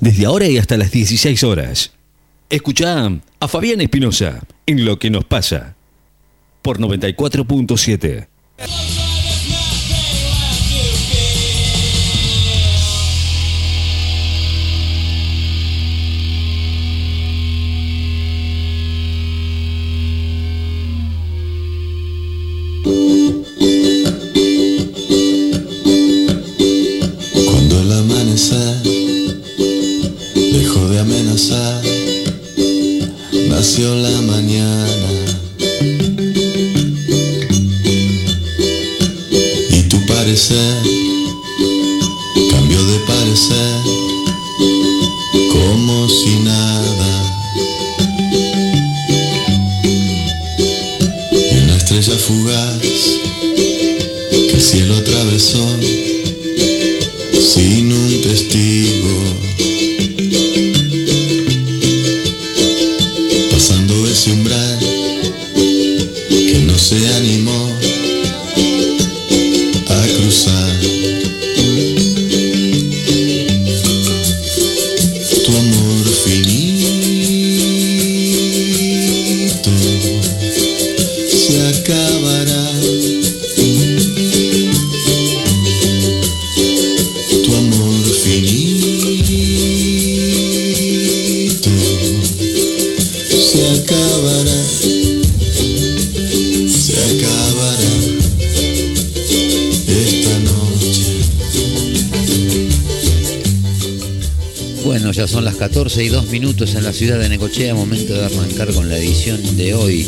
Desde ahora y hasta las 16 horas. Escucha a Fabián Espinosa en Lo que nos pasa por 94.7. y 2 minutos en la ciudad de Necochea, momento de arrancar con la edición de hoy,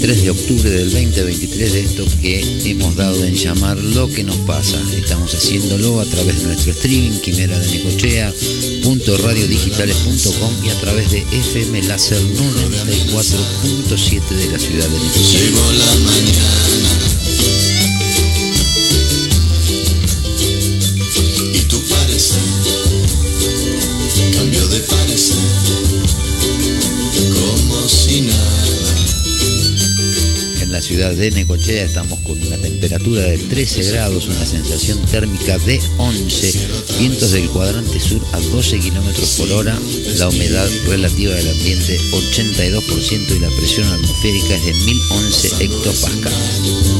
3 de octubre del 2023, de esto que hemos dado en llamar Lo que nos pasa. Estamos haciéndolo a través de nuestro streaming, quimera de Necochea.radiodigitales.com y a través de FM Láser 94.7 de la ciudad de Necochea. Ciudad de Necochea estamos con una temperatura de 13 grados, una sensación térmica de 11, vientos del cuadrante sur a 12 kilómetros por hora, la humedad relativa del ambiente 82% y la presión atmosférica es de 1011 hectopascales.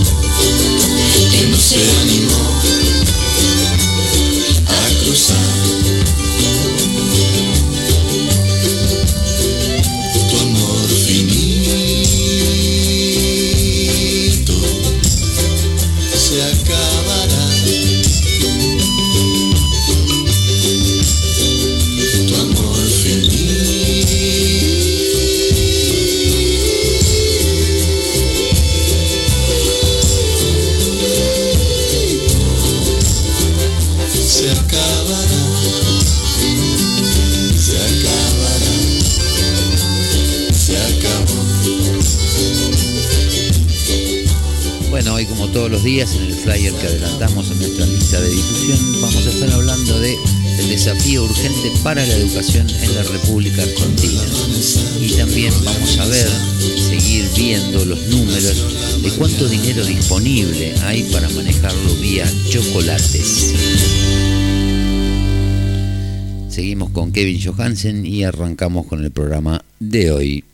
Días en el flyer que adelantamos en nuestra lista de difusión vamos a estar hablando de el desafío urgente para la educación en la República Argentina. Y también vamos a ver, seguir viendo los números de cuánto dinero disponible hay para manejarlo vía chocolates. Seguimos con Kevin Johansen y arrancamos con el programa de hoy.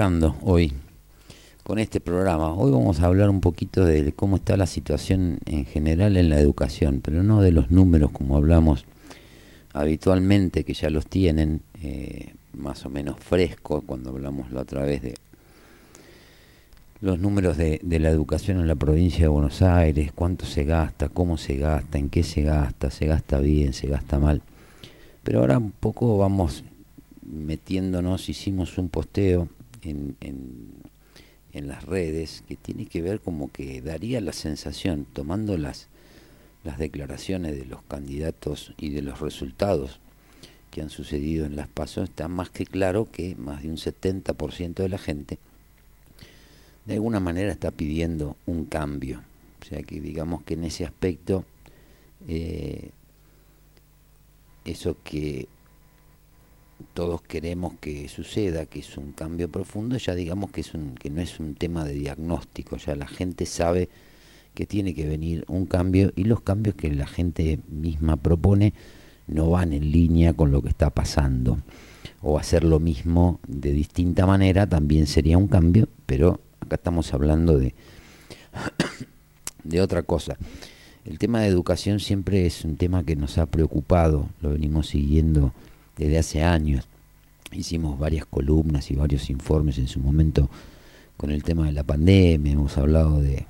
Hoy con este programa. Hoy vamos a hablar un poquito de cómo está la situación en general en la educación, pero no de los números como hablamos habitualmente, que ya los tienen eh, más o menos frescos cuando hablamos la otra vez de los números de, de la educación en la provincia de Buenos Aires, cuánto se gasta, cómo se gasta, en qué se gasta, se gasta bien, se gasta mal. Pero ahora un poco vamos metiéndonos, hicimos un posteo en, en, las redes que tiene que ver como que daría la sensación, tomando las, las declaraciones de los candidatos y de los resultados que han sucedido en las pasos, está más que claro que más de un 70% de la gente de alguna manera está pidiendo un cambio. O sea que digamos que en ese aspecto, eh, eso que todos queremos que suceda, que es un cambio profundo, ya digamos que, es un, que no es un tema de diagnóstico, ya la gente sabe que tiene que venir un cambio y los cambios que la gente misma propone no van en línea con lo que está pasando. O hacer lo mismo de distinta manera también sería un cambio, pero acá estamos hablando de, de otra cosa. El tema de educación siempre es un tema que nos ha preocupado, lo venimos siguiendo desde hace años. Hicimos varias columnas y varios informes en su momento con el tema de la pandemia, hemos hablado de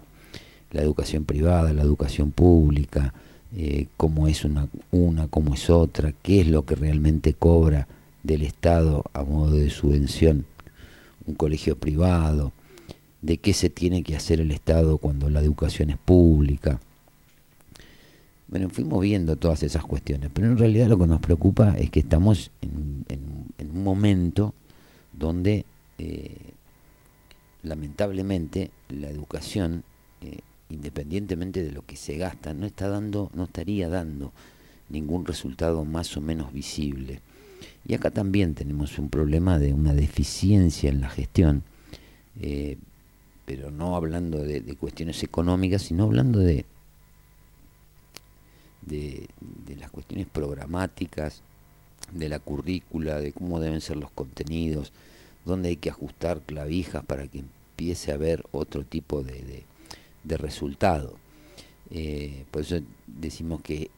la educación privada, la educación pública, eh, cómo es una, una, cómo es otra, qué es lo que realmente cobra del Estado a modo de subvención un colegio privado, de qué se tiene que hacer el Estado cuando la educación es pública. Bueno, fuimos viendo todas esas cuestiones, pero en realidad lo que nos preocupa es que estamos en, un momento donde eh, lamentablemente la educación, eh, independientemente de lo que se gasta, no está dando, no estaría dando ningún resultado más o menos visible. Y acá también tenemos un problema de una deficiencia en la gestión, eh, pero no hablando de cuestiones económicas, sino hablando de, de, de las cuestiones programáticas, de la currícula, de cómo deben ser los contenidos, dónde hay que ajustar clavijas para que empiece a haber otro tipo de, de- resultado. Eh, por eso decimos que,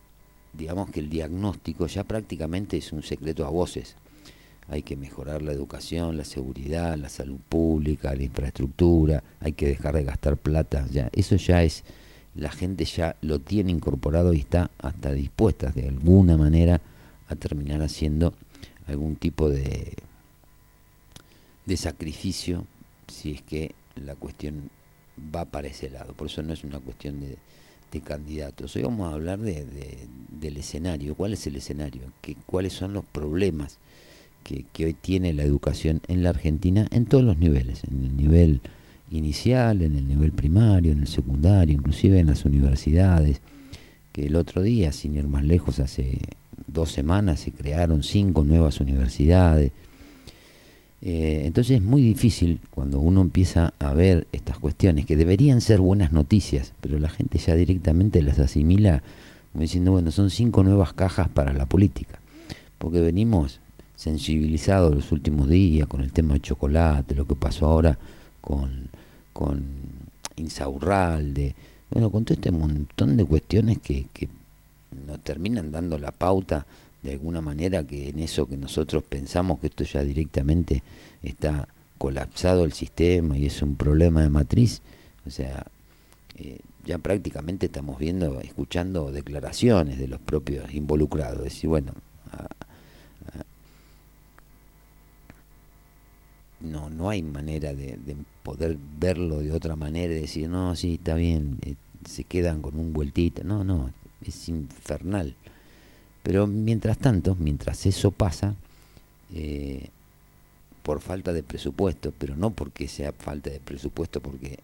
digamos que el diagnóstico ya prácticamente es un secreto a voces. Hay que mejorar la educación, la seguridad, la salud pública, la infraestructura, hay que dejar de gastar plata, ya eso ya es la gente ya lo tiene incorporado y está hasta dispuesta de alguna manera a terminar haciendo algún tipo de, de sacrificio si es que la cuestión va para ese lado. Por eso no es una cuestión de, de candidatos. Hoy vamos a hablar de, de- del escenario. ¿Cuál es el escenario? ¿Qué, ¿Cuáles son los problemas que, que hoy tiene la educación en la Argentina en todos los niveles? En el nivel inicial, en el nivel primario, en el secundario, inclusive en las universidades. que el otro día, sin ir más lejos, hace dos semanas se crearon cinco nuevas universidades. Eh, entonces es muy difícil cuando uno empieza a ver estas cuestiones que deberían ser buenas noticias, pero la gente ya directamente las asimila como diciendo, bueno, son cinco nuevas cajas para la política, porque venimos sensibilizados los últimos días con el tema de chocolate, lo que pasó ahora con, con Insaurralde, bueno, con todo este montón de cuestiones que, que nos terminan dando la pauta de alguna manera que en eso que nosotros pensamos que esto ya directamente está colapsado el sistema y es un problema de matriz, o sea, eh, ya prácticamente estamos viendo, escuchando declaraciones de los propios involucrados, decir, bueno, no, no hay manera de, de, poder verlo de otra manera y decir, no, sí, está bien, eh, se quedan con un vueltito, no, no, es infernal. Pero mientras tanto, mientras eso pasa, eh, por falta de presupuesto, pero no porque sea falta de presupuesto porque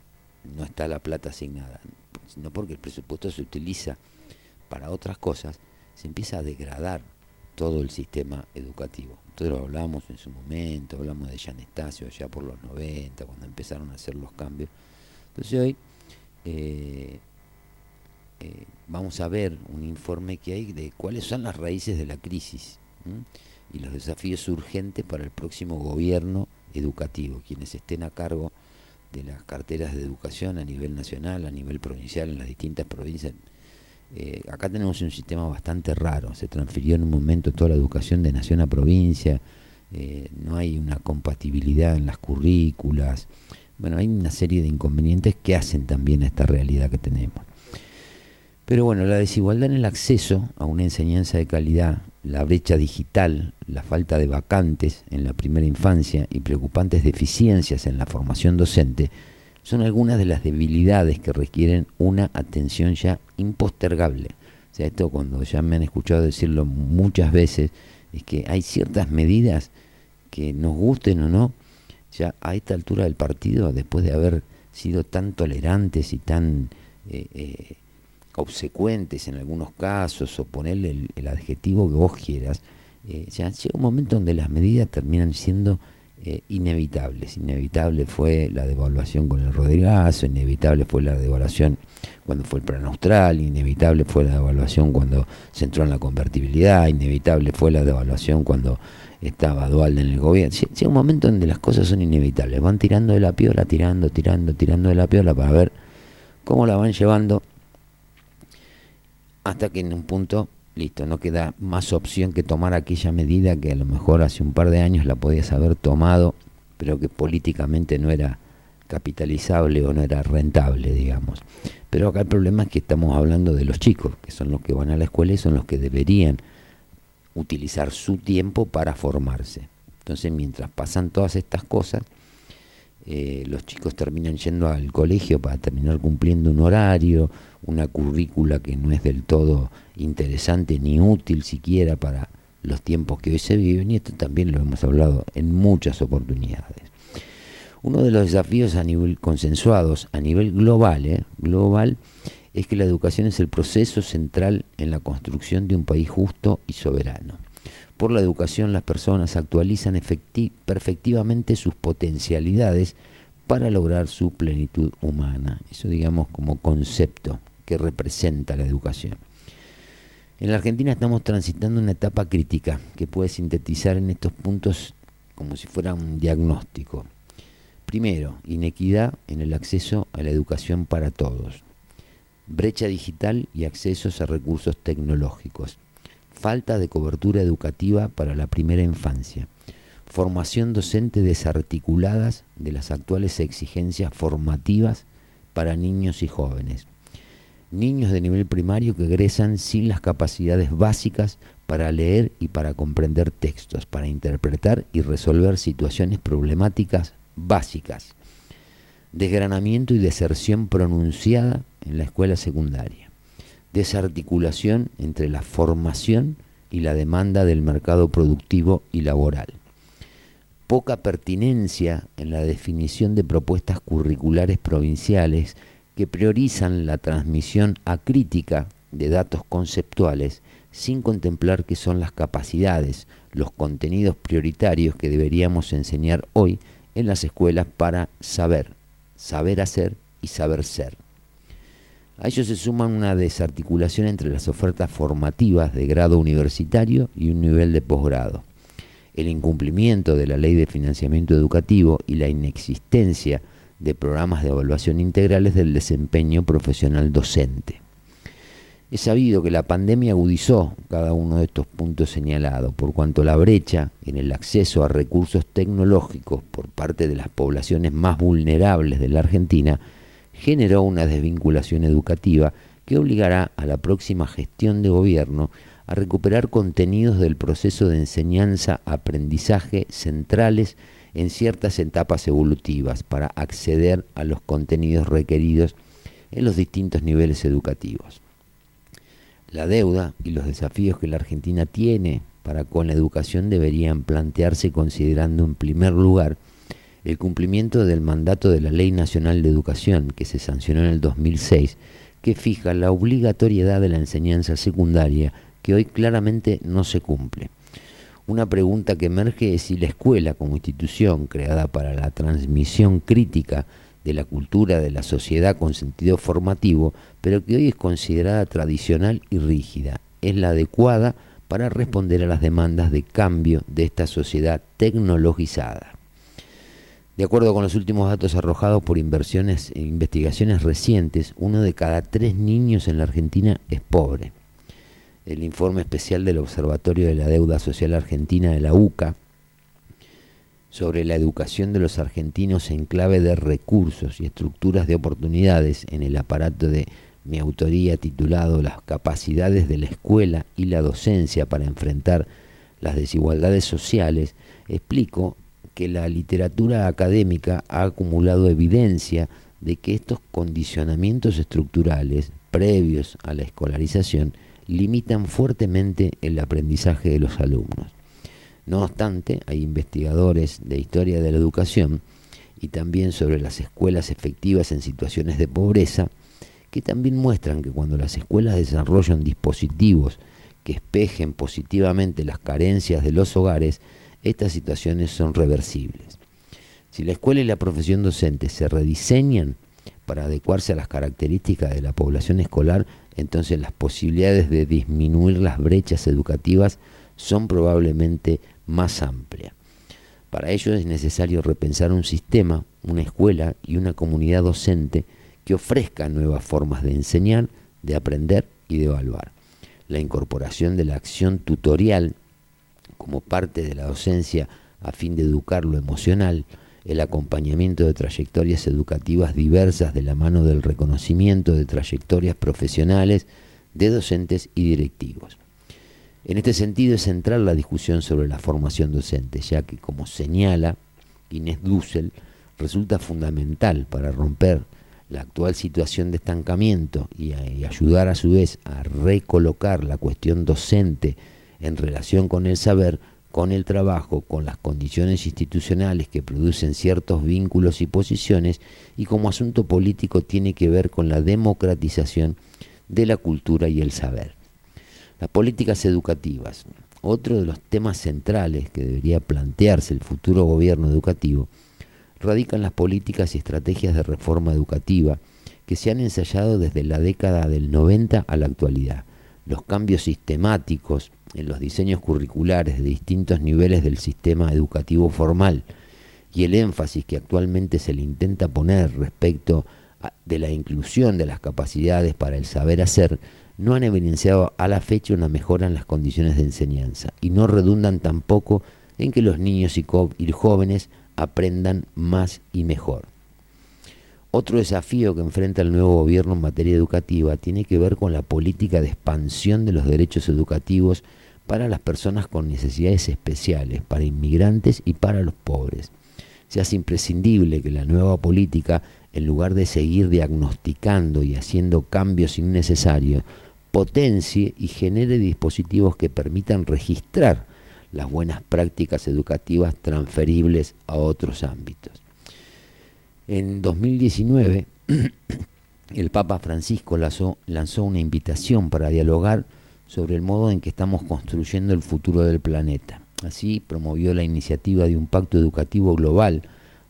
no está la plata asignada, sino porque el presupuesto se utiliza para otras cosas, se empieza a degradar todo el sistema educativo. Nosotros hablamos en su momento, hablamos de Estacio ya por los 90, cuando empezaron a hacer los cambios. Entonces hoy eh, eh, vamos a ver un informe que hay de cuáles son las raíces de la crisis y los desafíos urgentes para el próximo gobierno educativo, quienes estén a cargo de las carteras de educación a nivel nacional, a nivel provincial, en las distintas provincias. Eh, acá tenemos un sistema bastante raro, se transfirió en un momento toda la educación de nación a provincia, eh, no hay una compatibilidad en las currículas, bueno, hay una serie de inconvenientes que hacen también a esta realidad que tenemos. Pero bueno, la desigualdad en el acceso a una enseñanza de calidad, la brecha digital, la falta de vacantes en la primera infancia y preocupantes deficiencias en la formación docente son algunas de las debilidades que requieren una atención ya impostergable. O sea, esto cuando ya me han escuchado decirlo muchas veces, es que hay ciertas medidas que nos gusten o no, ya a esta altura del partido, después de haber sido tan tolerantes y tan eh, eh, obsecuentes en algunos casos, o ponerle el, adjetivo que vos quieras, eh, ya llega un momento donde las medidas terminan siendo eh, inevitables. Inevitable fue la devaluación con el Rodrigazo, inevitable fue la devaluación cuando fue el plan austral, inevitable fue la devaluación cuando se entró en la convertibilidad, inevitable fue la devaluación cuando estaba Dual en el gobierno. Llega un momento donde las cosas son inevitables, van tirando de la piola, tirando, tirando, tirando de la piola para ver cómo la van llevando hasta que en un punto listo, no queda más opción que tomar aquella medida que a lo mejor hace un par de años la podías haber tomado, pero que políticamente no era capitalizable o no era rentable, digamos. Pero acá el problema es que estamos hablando de los chicos, que son los que van a la escuela y son los que deberían utilizar su tiempo para formarse. Entonces, mientras pasan todas estas cosas, eh, los chicos terminan yendo al colegio para terminar cumpliendo un horario, una currícula que no es del todo interesante ni útil siquiera para los tiempos que hoy se viven, y esto también lo hemos hablado en muchas oportunidades. Uno de los desafíos a nivel consensuados, a nivel global, ¿eh? global, es que la educación es el proceso central en la construcción de un país justo y soberano. Por la educación las personas actualizan perfectivamente sus potencialidades para lograr su plenitud humana. Eso digamos como concepto que representa la educación. En la Argentina estamos transitando una etapa crítica que puede sintetizar en estos puntos como si fuera un diagnóstico. Primero, inequidad en el acceso a la educación para todos. Brecha digital y accesos a recursos tecnológicos falta de cobertura educativa para la primera infancia, formación docente desarticuladas de las actuales exigencias formativas para niños y jóvenes, niños de nivel primario que egresan sin las capacidades básicas para leer y para comprender textos, para interpretar y resolver situaciones problemáticas básicas, desgranamiento y deserción pronunciada en la escuela secundaria desarticulación entre la formación y la demanda del mercado productivo y laboral. Poca pertinencia en la definición de propuestas curriculares provinciales que priorizan la transmisión acrítica de datos conceptuales sin contemplar qué son las capacidades, los contenidos prioritarios que deberíamos enseñar hoy en las escuelas para saber, saber hacer y saber ser. A ello se suma una desarticulación entre las ofertas formativas de grado universitario y un nivel de posgrado, el incumplimiento de la ley de financiamiento educativo y la inexistencia de programas de evaluación integrales del desempeño profesional docente. Es sabido que la pandemia agudizó cada uno de estos puntos señalados, por cuanto la brecha en el acceso a recursos tecnológicos por parte de las poblaciones más vulnerables de la Argentina generó una desvinculación educativa que obligará a la próxima gestión de gobierno a recuperar contenidos del proceso de enseñanza-aprendizaje centrales en ciertas etapas evolutivas para acceder a los contenidos requeridos en los distintos niveles educativos la deuda y los desafíos que la Argentina tiene para con la educación deberían plantearse considerando en primer lugar el cumplimiento del mandato de la Ley Nacional de Educación que se sancionó en el 2006, que fija la obligatoriedad de la enseñanza secundaria que hoy claramente no se cumple. Una pregunta que emerge es si la escuela como institución creada para la transmisión crítica de la cultura de la sociedad con sentido formativo, pero que hoy es considerada tradicional y rígida. Es la adecuada para responder a las demandas de cambio de esta sociedad tecnologizada. De acuerdo con los últimos datos arrojados por inversiones e investigaciones recientes, uno de cada tres niños en la Argentina es pobre. El informe especial del Observatorio de la Deuda Social Argentina de la UCA sobre la educación de los argentinos en clave de recursos y estructuras de oportunidades en el aparato de mi autoría titulado Las capacidades de la escuela y la docencia para enfrentar las desigualdades sociales, explico que la literatura académica ha acumulado evidencia de que estos condicionamientos estructurales previos a la escolarización limitan fuertemente el aprendizaje de los alumnos. No obstante, hay investigadores de historia de la educación y también sobre las escuelas efectivas en situaciones de pobreza que también muestran que cuando las escuelas desarrollan dispositivos que espejen positivamente las carencias de los hogares, estas situaciones son reversibles. Si la escuela y la profesión docente se rediseñan para adecuarse a las características de la población escolar, entonces las posibilidades de disminuir las brechas educativas son probablemente más amplia. Para ello es necesario repensar un sistema, una escuela y una comunidad docente que ofrezca nuevas formas de enseñar, de aprender y de evaluar. La incorporación de la acción tutorial como parte de la docencia a fin de educar lo emocional, el acompañamiento de trayectorias educativas diversas de la mano del reconocimiento de trayectorias profesionales de docentes y directivos. En este sentido es central la discusión sobre la formación docente, ya que, como señala Inés Dussel, resulta fundamental para romper la actual situación de estancamiento y, y, ayudar a su vez a recolocar la cuestión docente en relación con el saber, con el trabajo, con las condiciones institucionales que producen ciertos vínculos y posiciones, y como asunto político tiene que ver con la democratización de la cultura y el saber. Las políticas educativas. Otro de los temas centrales que debería plantearse el futuro gobierno educativo radica en las políticas y estrategias de reforma educativa que se han ensayado desde la década del 90 a la actualidad. Los cambios sistemáticos en los diseños curriculares de distintos niveles del sistema educativo formal y el énfasis que actualmente se le intenta poner respecto de la inclusión de las capacidades para el saber hacer no han evidenciado a la fecha una mejora en las condiciones de enseñanza y no redundan tampoco en que los niños y, jóvenes aprendan más y mejor. Otro desafío que enfrenta el nuevo gobierno en materia educativa tiene que ver con la política de expansión de los derechos educativos para las personas con necesidades especiales, para inmigrantes y para los pobres. Se hace imprescindible que la nueva política, en lugar de seguir diagnosticando y haciendo cambios innecesarios, potencie y genere dispositivos que permitan registrar las buenas prácticas educativas transferibles a otros ámbitos. En 2019, el Papa Francisco lanzó, lanzó una invitación para dialogar sobre el modo en que estamos construyendo el futuro del planeta. Así promovió la iniciativa de un pacto educativo global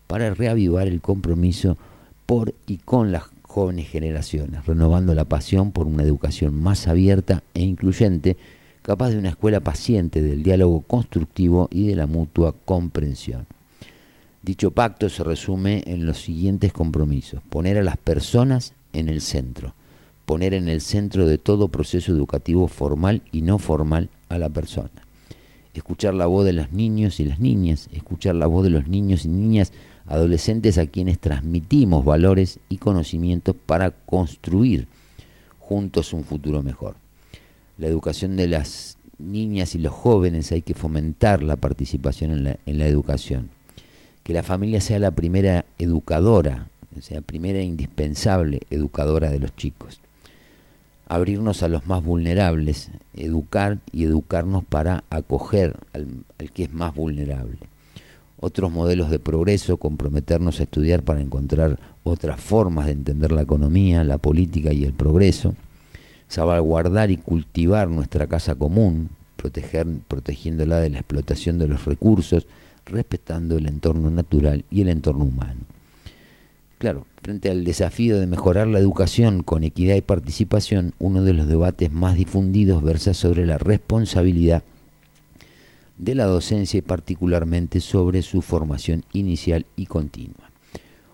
para reavivar el compromiso por y con las jóvenes generaciones, renovando la pasión por una educación más abierta e incluyente, capaz de una escuela paciente del diálogo constructivo y de la mutua comprensión. Dicho pacto se resume en los siguientes compromisos. Poner a las personas en el centro. Poner en el centro de todo proceso educativo formal y no formal a la persona. Escuchar la voz de los niños y las niñas. Escuchar la voz de los niños y niñas adolescentes a quienes transmitimos valores y conocimientos para construir juntos un futuro mejor. La educación de las niñas y los jóvenes hay que fomentar la participación en la, educación que la familia sea la primera educadora, o sea, primera e indispensable educadora de los chicos. Abrirnos a los más vulnerables, educar y educarnos para acoger al, que es más vulnerable. Otros modelos de progreso, comprometernos a estudiar para encontrar otras formas de entender la economía, la política y el progreso. Salvaguardar y cultivar nuestra casa común, proteger, protegiéndola de la explotación de los recursos, respetando el entorno natural y el entorno humano. Claro, frente al desafío de mejorar la educación con equidad y participación, uno de los debates más difundidos versa sobre la responsabilidad de la docencia y particularmente sobre su formación inicial y continua.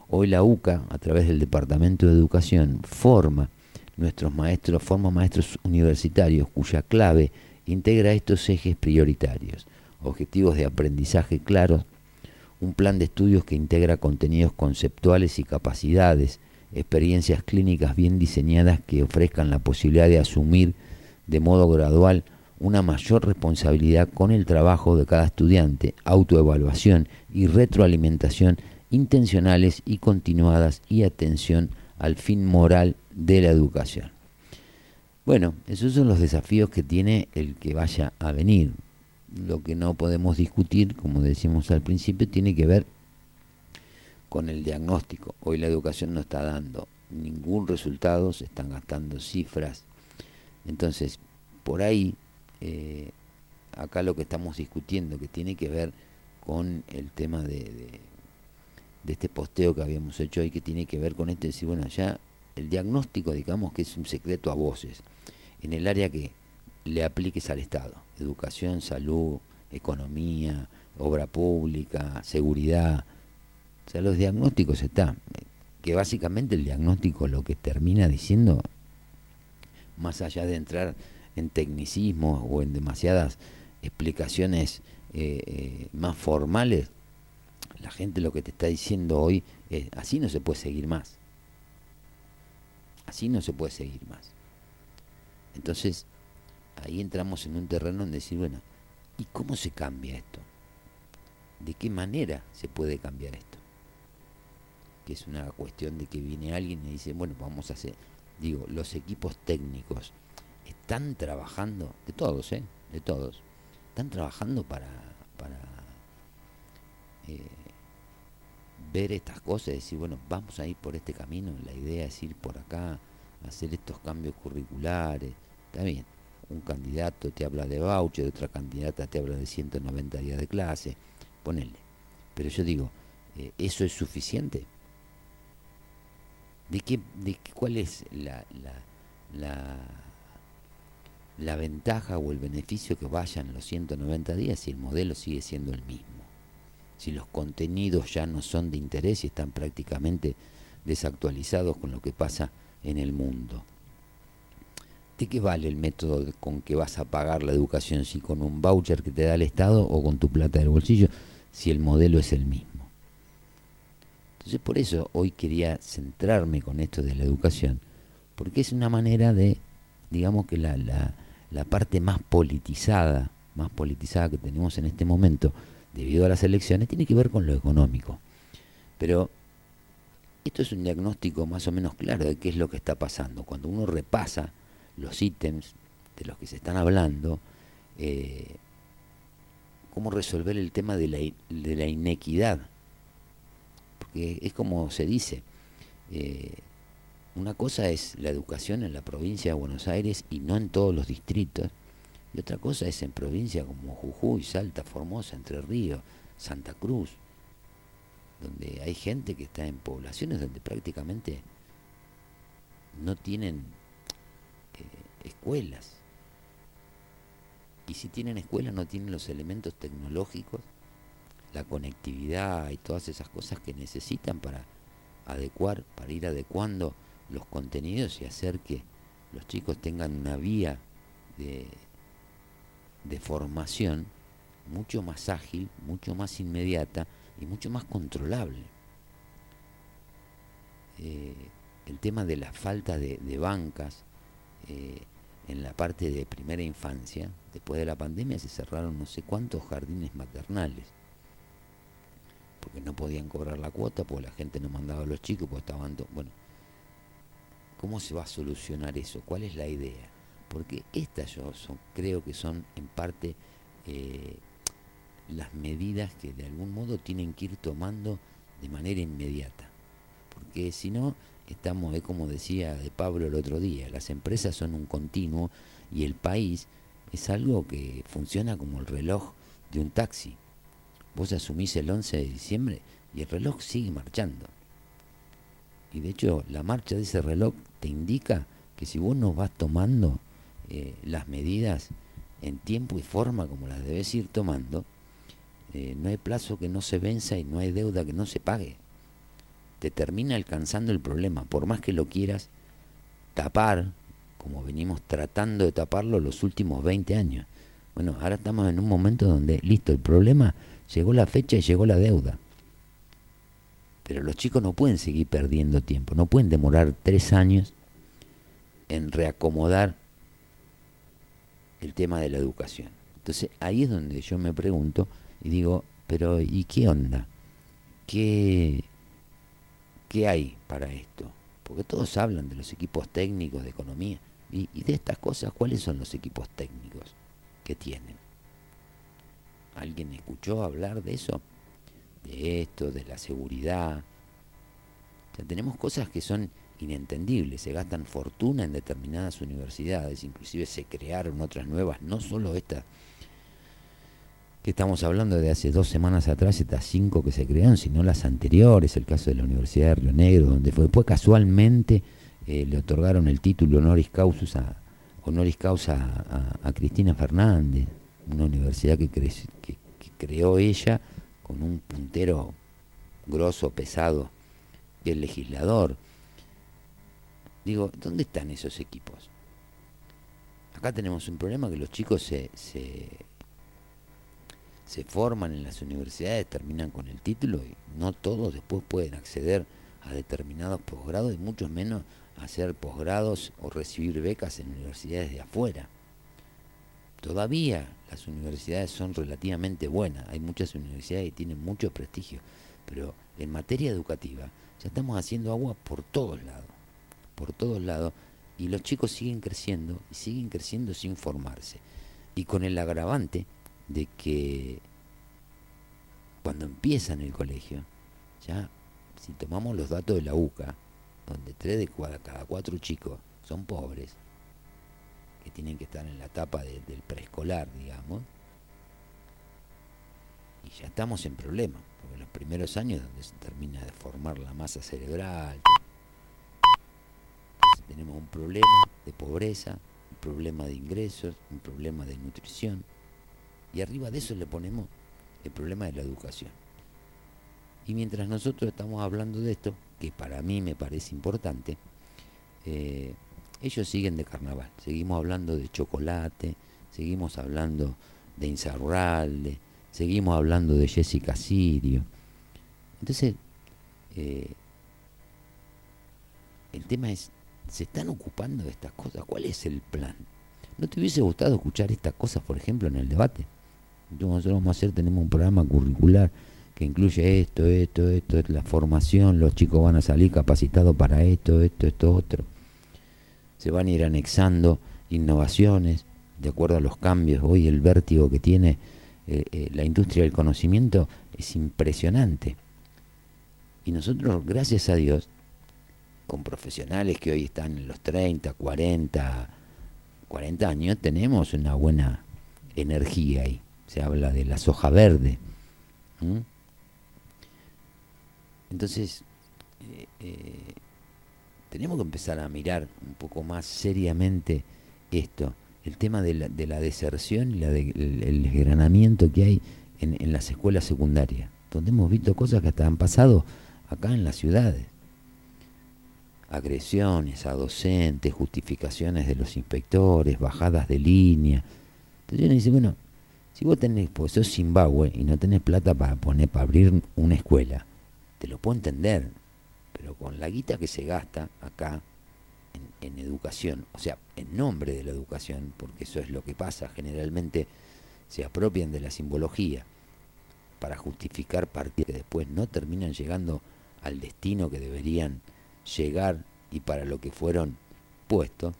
Hoy la UCA, a través del Departamento de Educación, forma nuestros maestros, forma maestros universitarios cuya clave integra estos ejes prioritarios objetivos de aprendizaje claros, un plan de estudios que integra contenidos conceptuales y capacidades, experiencias clínicas bien diseñadas que ofrezcan la posibilidad de asumir de modo gradual una mayor responsabilidad con el trabajo de cada estudiante, autoevaluación y retroalimentación intencionales y continuadas y atención al fin moral de la educación. Bueno, esos son los desafíos que tiene el que vaya a venir lo que no podemos discutir, como decimos al principio, tiene que ver con el diagnóstico. Hoy la educación no está dando ningún resultado, se están gastando cifras. Entonces, por ahí, eh, acá lo que estamos discutiendo, que tiene que ver con el tema de, este posteo que habíamos hecho hoy, que tiene que ver con este, decir, bueno, ya el diagnóstico, digamos que es un secreto a voces, en el área que le apliques al Estado. Educación, salud, economía, obra pública, seguridad. O sea, los diagnósticos están. Que básicamente el diagnóstico lo que termina diciendo, más allá de entrar en tecnicismos o en demasiadas explicaciones eh, eh, más formales, la gente lo que te está diciendo hoy es, así no se puede seguir más. Así no se puede seguir más. Entonces, ahí entramos en un terreno donde decir, bueno, ¿y cómo se cambia esto? ¿De qué manera se puede cambiar esto? Que es una cuestión de que viene alguien y dice, bueno, vamos a hacer, digo, los equipos técnicos están trabajando, de todos, ¿eh? De todos, están trabajando para, para eh, ver estas cosas decir, bueno, vamos a ir por este camino, la idea es ir por acá, hacer estos cambios curriculares, está bien, un candidato te habla de voucher, otra candidata te habla de 190 días de clase, ponele. Pero yo digo, eh, ¿eso es suficiente? ¿De qué, de qué, ¿Cuál es la, la, la, la ventaja o el beneficio que vayan los 190 días si el modelo sigue siendo el mismo? Si los contenidos ya no son de interés y están prácticamente desactualizados con lo que pasa en el mundo. ¿De qué vale el método con que vas a pagar la educación? Si con un voucher que te da el Estado o con tu plata del bolsillo, si el modelo es el mismo. Entonces por eso hoy quería centrarme con esto de la educación, porque es una manera de, digamos que la, la, la parte más politizada, más politizada que tenemos en este momento, debido a las elecciones, tiene que ver con lo económico. Pero esto es un diagnóstico más o menos claro de qué es lo que está pasando. Cuando uno repasa los ítems de los que se están hablando, eh, cómo resolver el tema de la, de la, inequidad. Porque es como se dice, eh, una cosa es la educación en la provincia de Buenos Aires y no en todos los distritos, y otra cosa es en provincias como Jujuy, Salta, Formosa, Entre Ríos, Santa Cruz, donde hay gente que está en poblaciones donde prácticamente no tienen escuelas. Y si tienen escuelas no tienen los elementos tecnológicos, la conectividad y todas esas cosas que necesitan para adecuar, para ir adecuando los contenidos y hacer que los chicos tengan una vía de, de formación mucho más ágil, mucho más inmediata y mucho más controlable. Eh, el tema de la falta de, bancas eh, en la parte de primera infancia, después de la pandemia se cerraron no sé cuántos jardines maternales, porque no podían cobrar la cuota, porque la gente no mandaba a los chicos, porque estaban... Bueno, ¿cómo se va a solucionar eso? ¿Cuál es la idea? Porque estas yo son- creo que son en parte eh, las medidas que de algún modo tienen que ir tomando de manera inmediata. Porque si no, estamos, es como decía de Pablo el otro día, las empresas son un continuo y el país es algo que funciona como el reloj de un taxi. Vos asumís el 11 de diciembre y el reloj sigue marchando. Y de hecho, la marcha de ese reloj te indica que si vos no vas tomando eh, las medidas en tiempo y forma como las debes ir tomando, eh, no hay plazo que no se venza y no hay deuda que no se pague. Te termina alcanzando el problema, por más que lo quieras tapar, como venimos tratando de taparlo los últimos 20 años. Bueno, ahora estamos en un momento donde, listo, el problema, llegó la fecha y llegó la deuda. Pero los chicos no pueden seguir perdiendo tiempo, no pueden demorar tres años en reacomodar el tema de la educación. Entonces ahí es donde yo me pregunto y digo, pero ¿y qué onda? ¿Qué, qué hay para esto? Porque todos hablan de los equipos técnicos de economía y, de estas cosas, ¿cuáles son los equipos técnicos que tienen? ¿Alguien escuchó hablar de eso? De esto, de la seguridad. O tenemos cosas que son inentendibles, se gastan fortuna en determinadas universidades, inclusive se crearon otras nuevas, no solo estas que estamos hablando de hace dos semanas atrás, estas cinco que se crearon, sino las anteriores, el caso de la Universidad de Río Negro, donde fue después casualmente eh, le otorgaron el título honoris causa a, honoris causa a, Cristina Fernández, una universidad que, cre- que- que creó ella con un puntero grosso, pesado, que el legislador. Digo, ¿dónde están esos equipos? Acá tenemos un problema que los chicos se, se forman en las universidades, terminan con el título y no todos después pueden acceder a determinados posgrados y mucho menos hacer posgrados o recibir becas en universidades de afuera. Todavía las universidades son relativamente buenas, hay muchas universidades que tienen mucho prestigio, pero en materia educativa ya estamos haciendo agua por todos lados, por todos lados, y los chicos siguen creciendo y siguen creciendo sin formarse. Y con el agravante de que cuando empiezan el colegio, ya si tomamos los datos de la UCA, donde tres de cada cuatro chicos son pobres, que tienen que estar en la etapa de- del preescolar, digamos, y ya estamos en problemas, porque los primeros años donde se termina de formar la masa cerebral, tenemos un problema de pobreza, un problema de ingresos, un problema de nutrición, y arriba de eso le ponemos el problema de la educación. Y mientras nosotros estamos hablando de esto, que para mí me parece importante, eh, ellos siguen de carnaval. Seguimos hablando de chocolate, seguimos hablando de Insaurralde, seguimos hablando de Jessica Sirio. Entonces, eh, el tema es, ¿se están ocupando de estas cosas? ¿Cuál es el plan? ¿No te hubiese gustado escuchar estas cosas, por ejemplo, en el debate? Nosotros vamos a hacer, tenemos un programa curricular que incluye esto, esto, esto, la formación, los chicos van a salir capacitados para esto, esto, esto, otro. Se van a ir anexando innovaciones de acuerdo a los cambios. Hoy el vértigo que tiene eh, eh, la industria del conocimiento es impresionante. Y nosotros, gracias a Dios, con profesionales que hoy están en los 30, 40, 40 años, tenemos una buena energía ahí. Se habla de la soja verde. Entonces, eh, eh, tenemos que empezar a mirar un poco más seriamente esto, el tema de la, de la deserción y la de- el, el desgranamiento que hay en, en las escuelas secundarias, donde hemos visto cosas que hasta han pasado acá en las ciudades. Agresiones a docentes, justificaciones de los inspectores, bajadas de línea. Entonces uno dice, bueno, si vos tenés, pues sos Zimbabue y no tenés plata para poner, para abrir una escuela, te lo puedo entender, pero con la guita que se gasta acá en, en educación, o sea, en nombre de la educación, porque eso es lo que pasa, generalmente se apropian de la simbología para justificar partidas que después no terminan llegando al destino que deberían llegar y para lo que fueron puestos,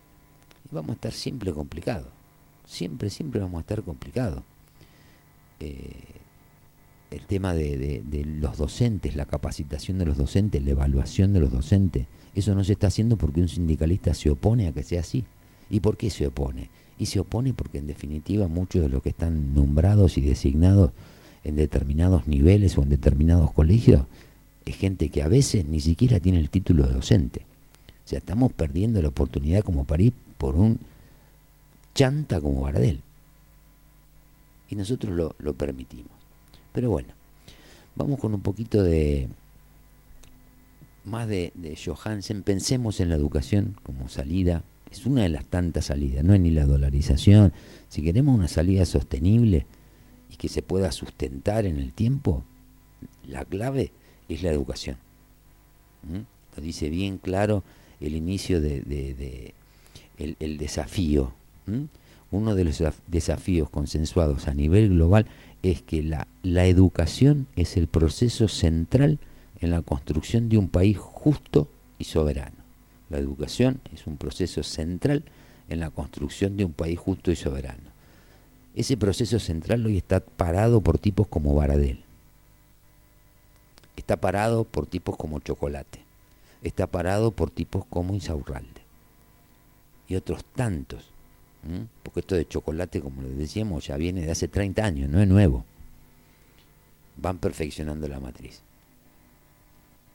vamos a estar siempre complicados, siempre, siempre vamos a estar complicados. Eh, el tema de, los docentes, la capacitación de los docentes, la evaluación de los docentes, eso no se está haciendo porque un sindicalista se opone a que sea así. ¿Y por qué se opone? Y se opone porque en definitiva muchos de los que están nombrados y designados en determinados niveles o en determinados colegios es gente que a veces ni siquiera tiene el título de docente. O sea, estamos perdiendo la oportunidad como país por un chanta como Baradel. Y nosotros lo, lo permitimos. Pero bueno, vamos con un poquito de más de, de Johansen. Pensemos en la educación como salida. Es una de las tantas salidas, no es ni la dolarización. Si queremos una salida sostenible y que se pueda sustentar en el tiempo, la clave es la educación. ¿Mm? Lo dice bien claro el inicio de, de- de- el, el desafío. ¿Mm? Uno de los desaf- desafíos consensuados a nivel global es que la, la educación es el proceso central en la construcción de un país justo y soberano. La educación es un proceso central en la construcción de un país justo y soberano. Ese proceso central hoy está parado por tipos como Baradel. Está parado por tipos como Chocolate. Está parado por tipos como Insaurralde. Y otros tantos. Porque esto de chocolate, como les decíamos, ya viene de hace 30 años, no es nuevo. Van perfeccionando la matriz.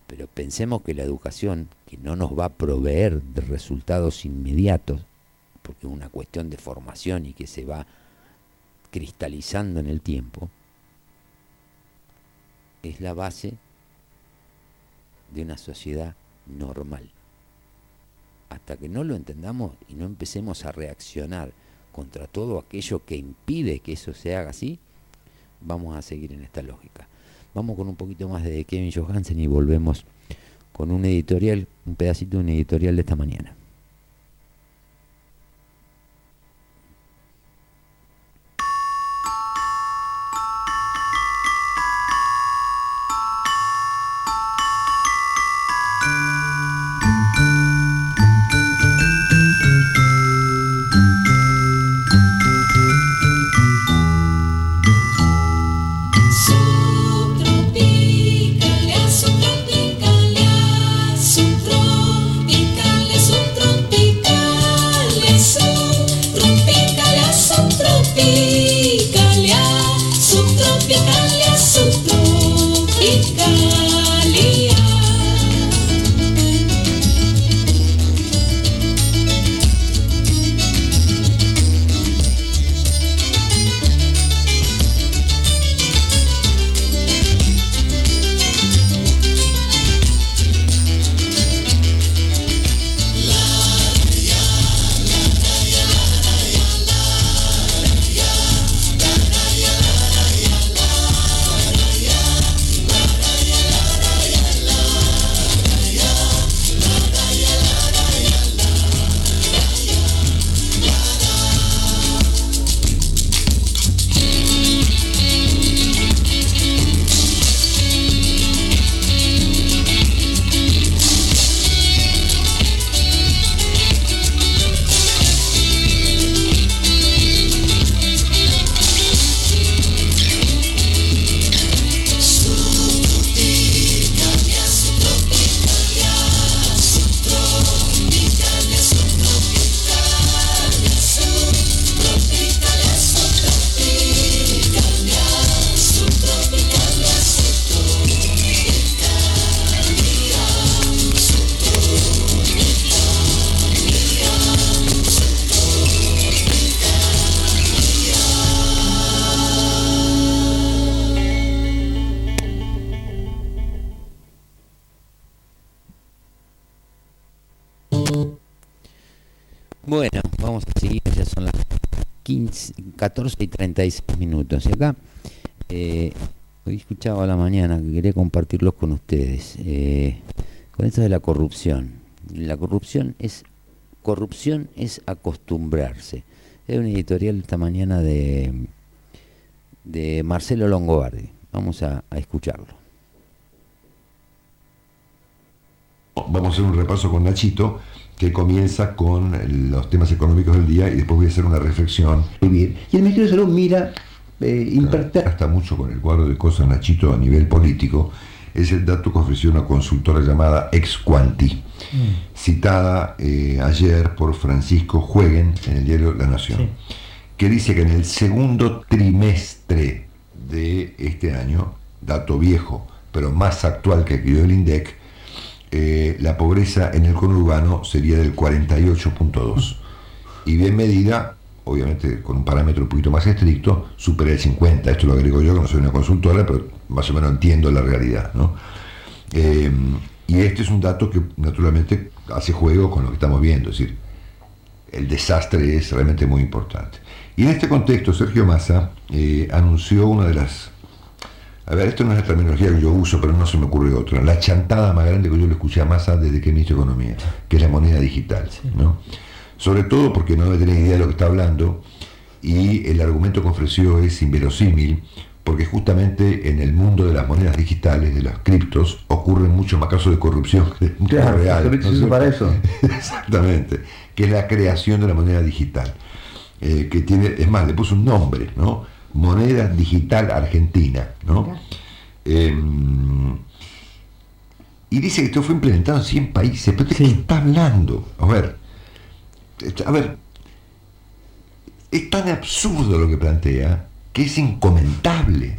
Pero pensemos que la educación, que no nos va a proveer de resultados inmediatos, porque es una cuestión de formación y que se va cristalizando en el tiempo, es la base de una sociedad normal. Hasta que no lo entendamos y no empecemos a reaccionar contra todo aquello que impide que eso se haga así, vamos a seguir en esta lógica. Vamos con un poquito más de Kevin Johansen y volvemos con un editorial, un pedacito de un editorial de esta mañana. 36 minutos. Y acá, eh, hoy escuchaba a la mañana que quería compartirlos con ustedes, eh, con esto de la corrupción. La corrupción es, corrupción es acostumbrarse. Es una editorial esta mañana de, de Marcelo Longobardi. Vamos a escucharlo. Vamos a hacer un repaso con Nachito que comienza con los temas económicos del día y después voy a hacer una reflexión. vivir. Y el Ministerio de Salud mira, eh, impacta- Está mucho con el cuadro de cosas Nachito a nivel político. Es el dato que ofreció una consultora llamada Exquanti, citada eh, ayer por Francisco Jueguen en el diario La Nación, que dice que en el segundo trimestre de este año, dato viejo, pero más actual que el que dio el INDEC, eh, la pobreza en el conurbano sería del 48.2 y bien medida, obviamente con un parámetro un poquito más estricto, supera el 50. Esto lo agrego yo, que no soy una consultora, pero más o menos entiendo la realidad. ¿no? Eh, y este es un dato que naturalmente hace juego con lo que estamos viendo, es decir, el desastre es realmente muy importante. Y en este contexto, Sergio Massa eh, anunció una de las... A ver, esto no es la terminología que yo uso, pero no se me ocurre otra. La chantada más grande que yo le escuché a Massa desde que ministro de Economía, que es la moneda digital. ¿no? Sobre todo porque no debe tener idea de lo que está hablando y el argumento que ofreció es inverosímil, porque justamente en el mundo de las monedas digitales, de las criptos, ocurren muchos más casos de corrupción que Claro, real. ¿no es para eso. Exactamente, que es la creación de la moneda digital. eh, que tiene, es más, le puso un nombre, ¿no? Moneda Digital Argentina, ¿no? Em, y dice que esto fue implementado en 100 países. ¿Pero de qué está hablando? A ver, a ver, es tan absurdo lo que plantea que es incomentable.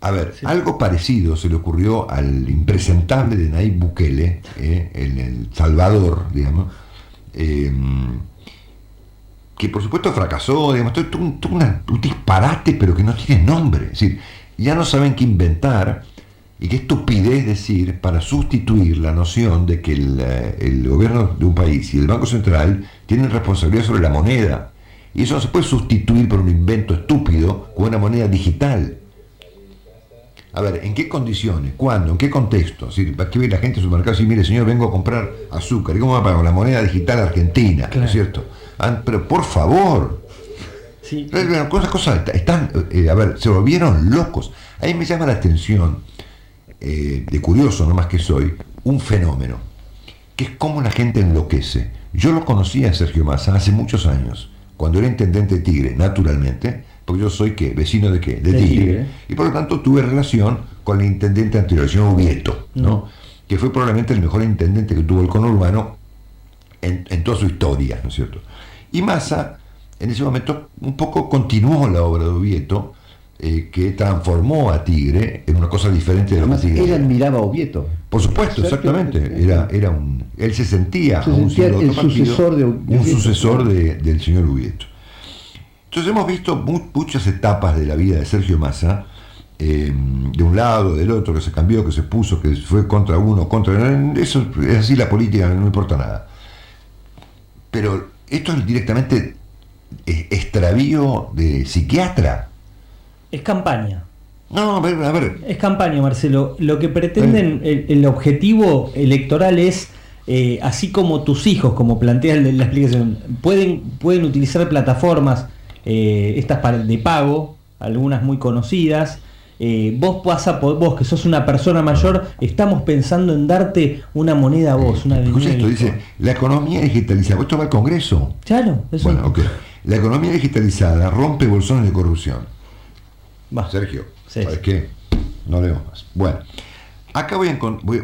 A ver, algo parecido se le ocurrió al impresentable de Nayib Bukele, eh, en El Salvador, digamos, eh, que por supuesto fracasó, digamos, todo, un, todo una- un disparate, pero que no tiene nombre. Es decir, ya no saben qué inventar y qué estupidez decir para sustituir la noción de que el, eh, el gobierno de un país y el Banco Central tienen responsabilidad sobre la moneda. Y eso no se puede sustituir por un invento estúpido con una moneda digital. A ver, ¿en qué condiciones? ¿Cuándo? ¿En qué contexto? Es decir, aquí ve la gente en su mercado y dice, mire señor, vengo a comprar azúcar. ¿Y cómo va a pagar? La moneda digital argentina, ¿no es cierto? Ah, pero por favor. Sí. Cosas, cosas están, eh, a ver, se volvieron locos. A mí me llama la atención, eh, de curioso nomás que soy, un fenómeno, que es cómo la gente enloquece. Yo lo conocía a Sergio Massa hace muchos años, cuando era intendente de Tigre, naturalmente, porque yo soy qué, vecino de qué, de, De Tigre, Tigre. y por lo tanto tuve relación con el intendente anterior, el señor Ubieto, ¿no? que fue probablemente el mejor intendente que tuvo el conurbano en, en toda su historia, ¿no es cierto? Y Massa, en ese momento, un poco continuó la obra de Ubieto, eh, que transformó a Tigre en una cosa diferente de lo que Tigre él admiraba a Oviedo. Por supuesto, exactamente. Era, era un, él se sentía, Se sentía siendo el sucesor de- un sucesor de- del señor Ubieto. Entonces hemos visto mu- muchas etapas de la vida de Sergio Massa, eh, de un lado, del otro, que se cambió, que se puso, que fue contra uno, contra eso es así la política, no importa nada. Pero esto es directamente eh, extravío de psiquiatra. Es campaña. No, a ver, a ver, Es campaña, Marcelo. Lo que pretenden, el, el objetivo electoral es, eh, así como tus hijos, como plantea la explicación, pueden, pueden utilizar plataformas, eh, estas de pago, algunas muy conocidas. Eh, vos vas a vos que sos una persona mayor, estamos pensando en darte una moneda a vos, una escucha esto, dice, la economía digitalizada, esto va al Congreso. Claro, eso Bueno, ok. La economía digitalizada rompe bolsones de corrupción. va. Sergio, Sí. ¿sabes qué? No leo más. Bueno, acá voy a,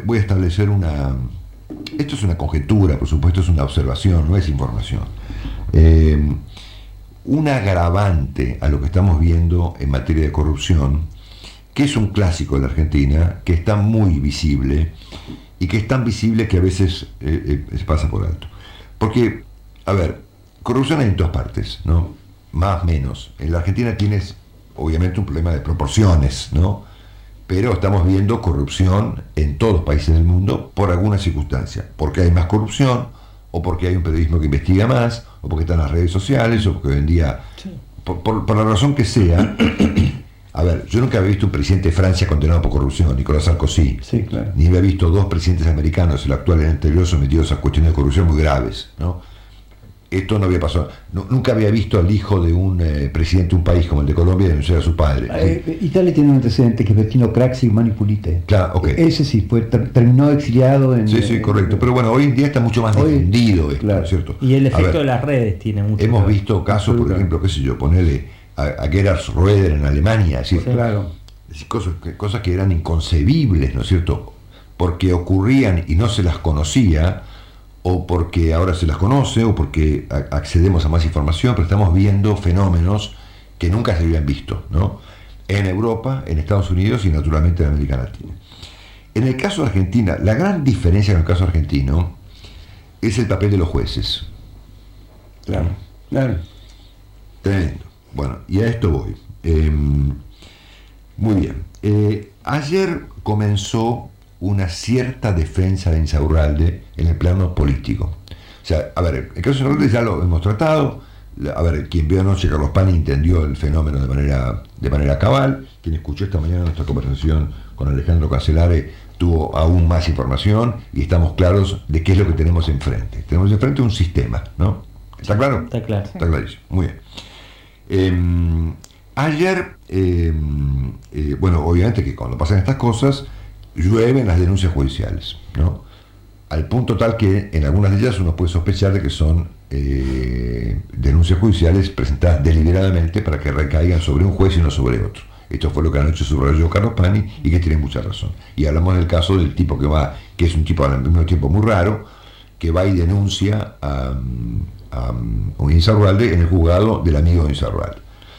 voy a establecer una... Esto es una conjetura, por supuesto, es una observación, no es información. Eh, un agravante a lo que estamos viendo en materia de corrupción, que es un clásico de la Argentina, que está muy visible y que es tan visible que a veces eh, eh, se pasa por alto. Porque, a ver, corrupción hay en todas partes, ¿no? Más menos. En la Argentina tienes, obviamente, un problema de proporciones, ¿no? Pero estamos viendo corrupción en todos los países del mundo por alguna circunstancia. Porque hay más corrupción, o porque hay un periodismo que investiga más, o porque están las redes sociales, o porque hoy en día, por, por- por la razón que sea, a ver, yo nunca había visto un presidente de Francia condenado por corrupción, Nicolás Sarkozy, Sí, claro. ni había visto dos presidentes americanos, el actual y el anterior, sometidos a cuestiones de corrupción muy graves, ¿no? Esto no había pasado. Nu- nunca había visto al hijo de un eh, presidente de un país como el de Colombia denunciar a su padre. Eh, Italia tiene un antecedente que es Bettino Craxi Manipulite. Claro, ok. Ese sí, fue, ter- terminó exiliado en. Sí, sí, en- correcto. Pero bueno, hoy en día está mucho más Hoy- difundido esto, claro. ¿no es cierto? Y el A efecto ver, de las redes tiene mucho. Hemos visto casos, por ejemplo, qué sé yo, ponerle a, a Gerhard Schröder en Alemania, es decir, Claro. es decir, cosas, que- cosas que eran inconcebibles, ¿no es cierto? Porque ocurrían y no se las conocía, o porque ahora se las conoce, o porque accedemos a más información, pero estamos viendo fenómenos que nunca se habían visto, ¿no? En Europa, en Estados Unidos y naturalmente en América Latina. En el caso de Argentina, la gran diferencia en el caso argentino es el papel de los jueces. Claro. Claro. Tremendo. Bueno, y a esto voy. Eh, muy bien. Eh, ayer comenzó una cierta defensa de Insaurralde en el plano político. O sea, a ver, el caso de Insaurralde ya lo hemos tratado. A ver, quien vio anoche Carlos Pani entendió el fenómeno de manera, de manera cabal. Quien escuchó esta mañana nuestra conversación con Alejandro Cancelare tuvo aún más información y estamos claros de qué es lo que tenemos enfrente. Tenemos enfrente un sistema, ¿no? ¿Está claro? Está claro. Está clarísimo. Muy bien. Eh, ayer, eh, eh, bueno, obviamente que cuando pasan estas cosas, llueven las denuncias judiciales, ¿no? Al punto tal que en algunas de ellas uno puede sospechar de que son eh, denuncias judiciales presentadas deliberadamente para que recaigan sobre un juez y no sobre otro. Esto fue lo que anoche subrayó Carlos Pani y que tiene mucha razón. Y hablamos del caso del tipo que va, que es un tipo al mismo tiempo muy raro, que va y denuncia a, a, a Insaurralde en el juzgado del amigo de Insaurralde.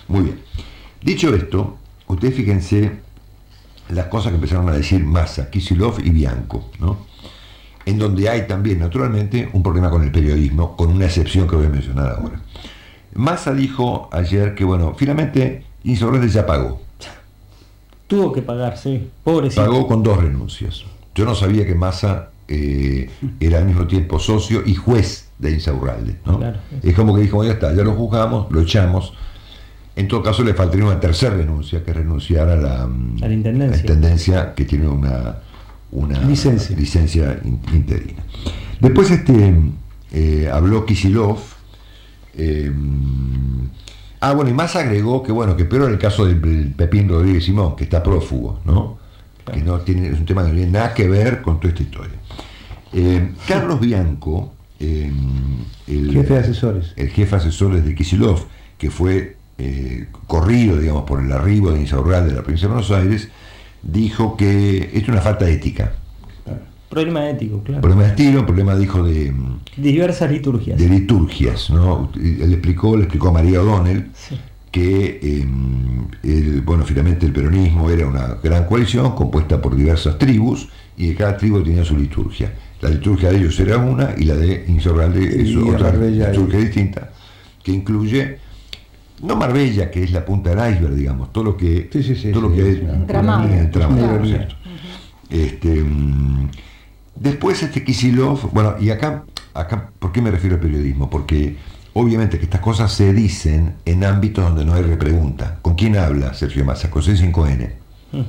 Muy bien. Dicho esto, ustedes fíjense las cosas que empezaron a decir Massa, Kisilov y Bianco, ¿no? En donde hay también, naturalmente, un problema con el periodismo, con una excepción que voy a mencionar ahora. Massa dijo ayer que, bueno, finalmente Insaurralde ya pagó. Tuvo que pagar, sí. Pobrecito. Pagó con dos renuncias. Yo no sabía que Massa eh, era al mismo tiempo socio y juez de Insaurralde. ¿no? Claro. Es como que dijo, ya está, ya lo juzgamos, lo echamos. En todo caso le faltaría una tercera renuncia, que es renunciar a la, mm, A la intendencia. intendencia, que tiene una, una Licencia. licencia in- interina. Después este eh, habló Kisilov. eh, ah, bueno, y más agregó que bueno, que peor en el caso del Pepín Rodríguez Simón, que está prófugo, ¿no? Que no tiene, es un tema que no tiene nada que ver con toda esta historia. Eh, Carlos Bianco, eh, el Jefe de asesores. el jefe de asesores de Kisilov, que fue eh, corrido, digamos, por el arribo de Insaurralde de la provincia de Buenos Aires, dijo que esto es una falta de ética. Problema ético, claro. Problema de estilo, problema, dijo, de, Diversas liturgias. de liturgias, ¿no? Él explicó, le explicó a María O'Donnell Sí. que, eh, el- bueno, finalmente el peronismo era una gran coalición compuesta por diversas tribus y cada tribu tenía su liturgia. La liturgia de ellos era una y la de Insaurralde es Y otra Marbella liturgia distinta, que incluye, no Marbella, que es la punta del iceberg, digamos, todo lo que, Sí, sí, sí, todo lo sí, que es Entramado. el entramado. Este, mm, después este Kisilov, bueno, y acá, acá, ¿por qué me refiero al periodismo? Porque obviamente que estas cosas se dicen en ámbitos donde no hay repregunta. ¿Con quién habla Sergio Massa? Con C5N. Eh, eh,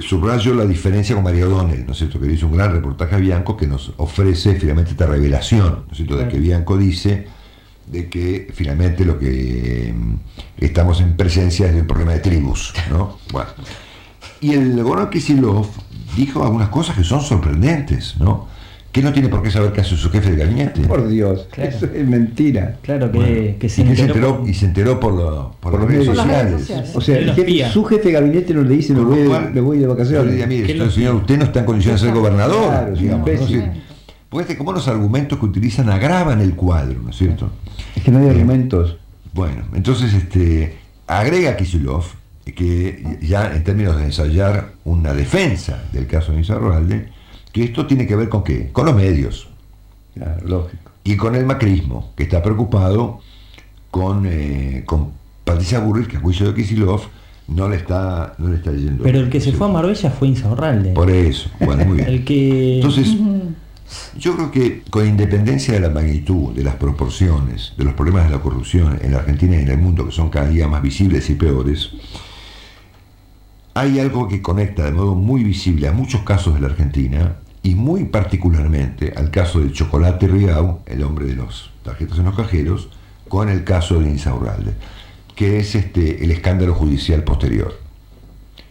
Subrayo la diferencia con María O'Donnell, ¿no es cierto? Que hizo un gran reportaje a Bianco que nos ofrece finalmente esta revelación, ¿no es cierto? De que Bianco dice de que finalmente lo que mm, estamos en presencia es de un problema de tribus, ¿no? Bueno. Y el gobernador Kisilov dijo algunas cosas que son sorprendentes, ¿no? Que no tiene por qué saber qué hace su jefe de gabinete. Por Dios, Claro. eso es mentira. Claro que, Bueno, que se y, enteró por- y se enteró por, lo- por los medios. Sociales. sociales. O sea, jefe- su jefe de gabinete no le dice me voy, de, me voy de le vacaciones. diría, mire, ¿Qué señor, usted no está en condiciones de ser gobernador. Claro, Pues este, como los argumentos que utilizan agravan el cuadro, ¿no es cierto? Es que no hay Eh, argumentos. Bueno, entonces este, agrega Kisilov que ya en términos de ensayar una defensa del caso de Insaurralde, que esto tiene que ver con qué? Con los medios Claro, lógico. y con el macrismo, que está preocupado con, eh, con Patricia Burrich, que a juicio de Kisilov no le está, no le está yendo. Pero el que se fue a Marbella fue Insaurralde. Por eso, bueno, muy bien. El que Entonces, Yo creo que con independencia de la magnitud, de las proporciones, de los problemas de la corrupción en la Argentina y en el mundo que son cada día más visibles y peores, hay algo que conecta de modo muy visible a muchos casos de la Argentina y muy particularmente al caso del Chocolate Riau, el hombre de los tarjetas en los cajeros, con el caso de Insaurralde, que es este, el escándalo judicial posterior.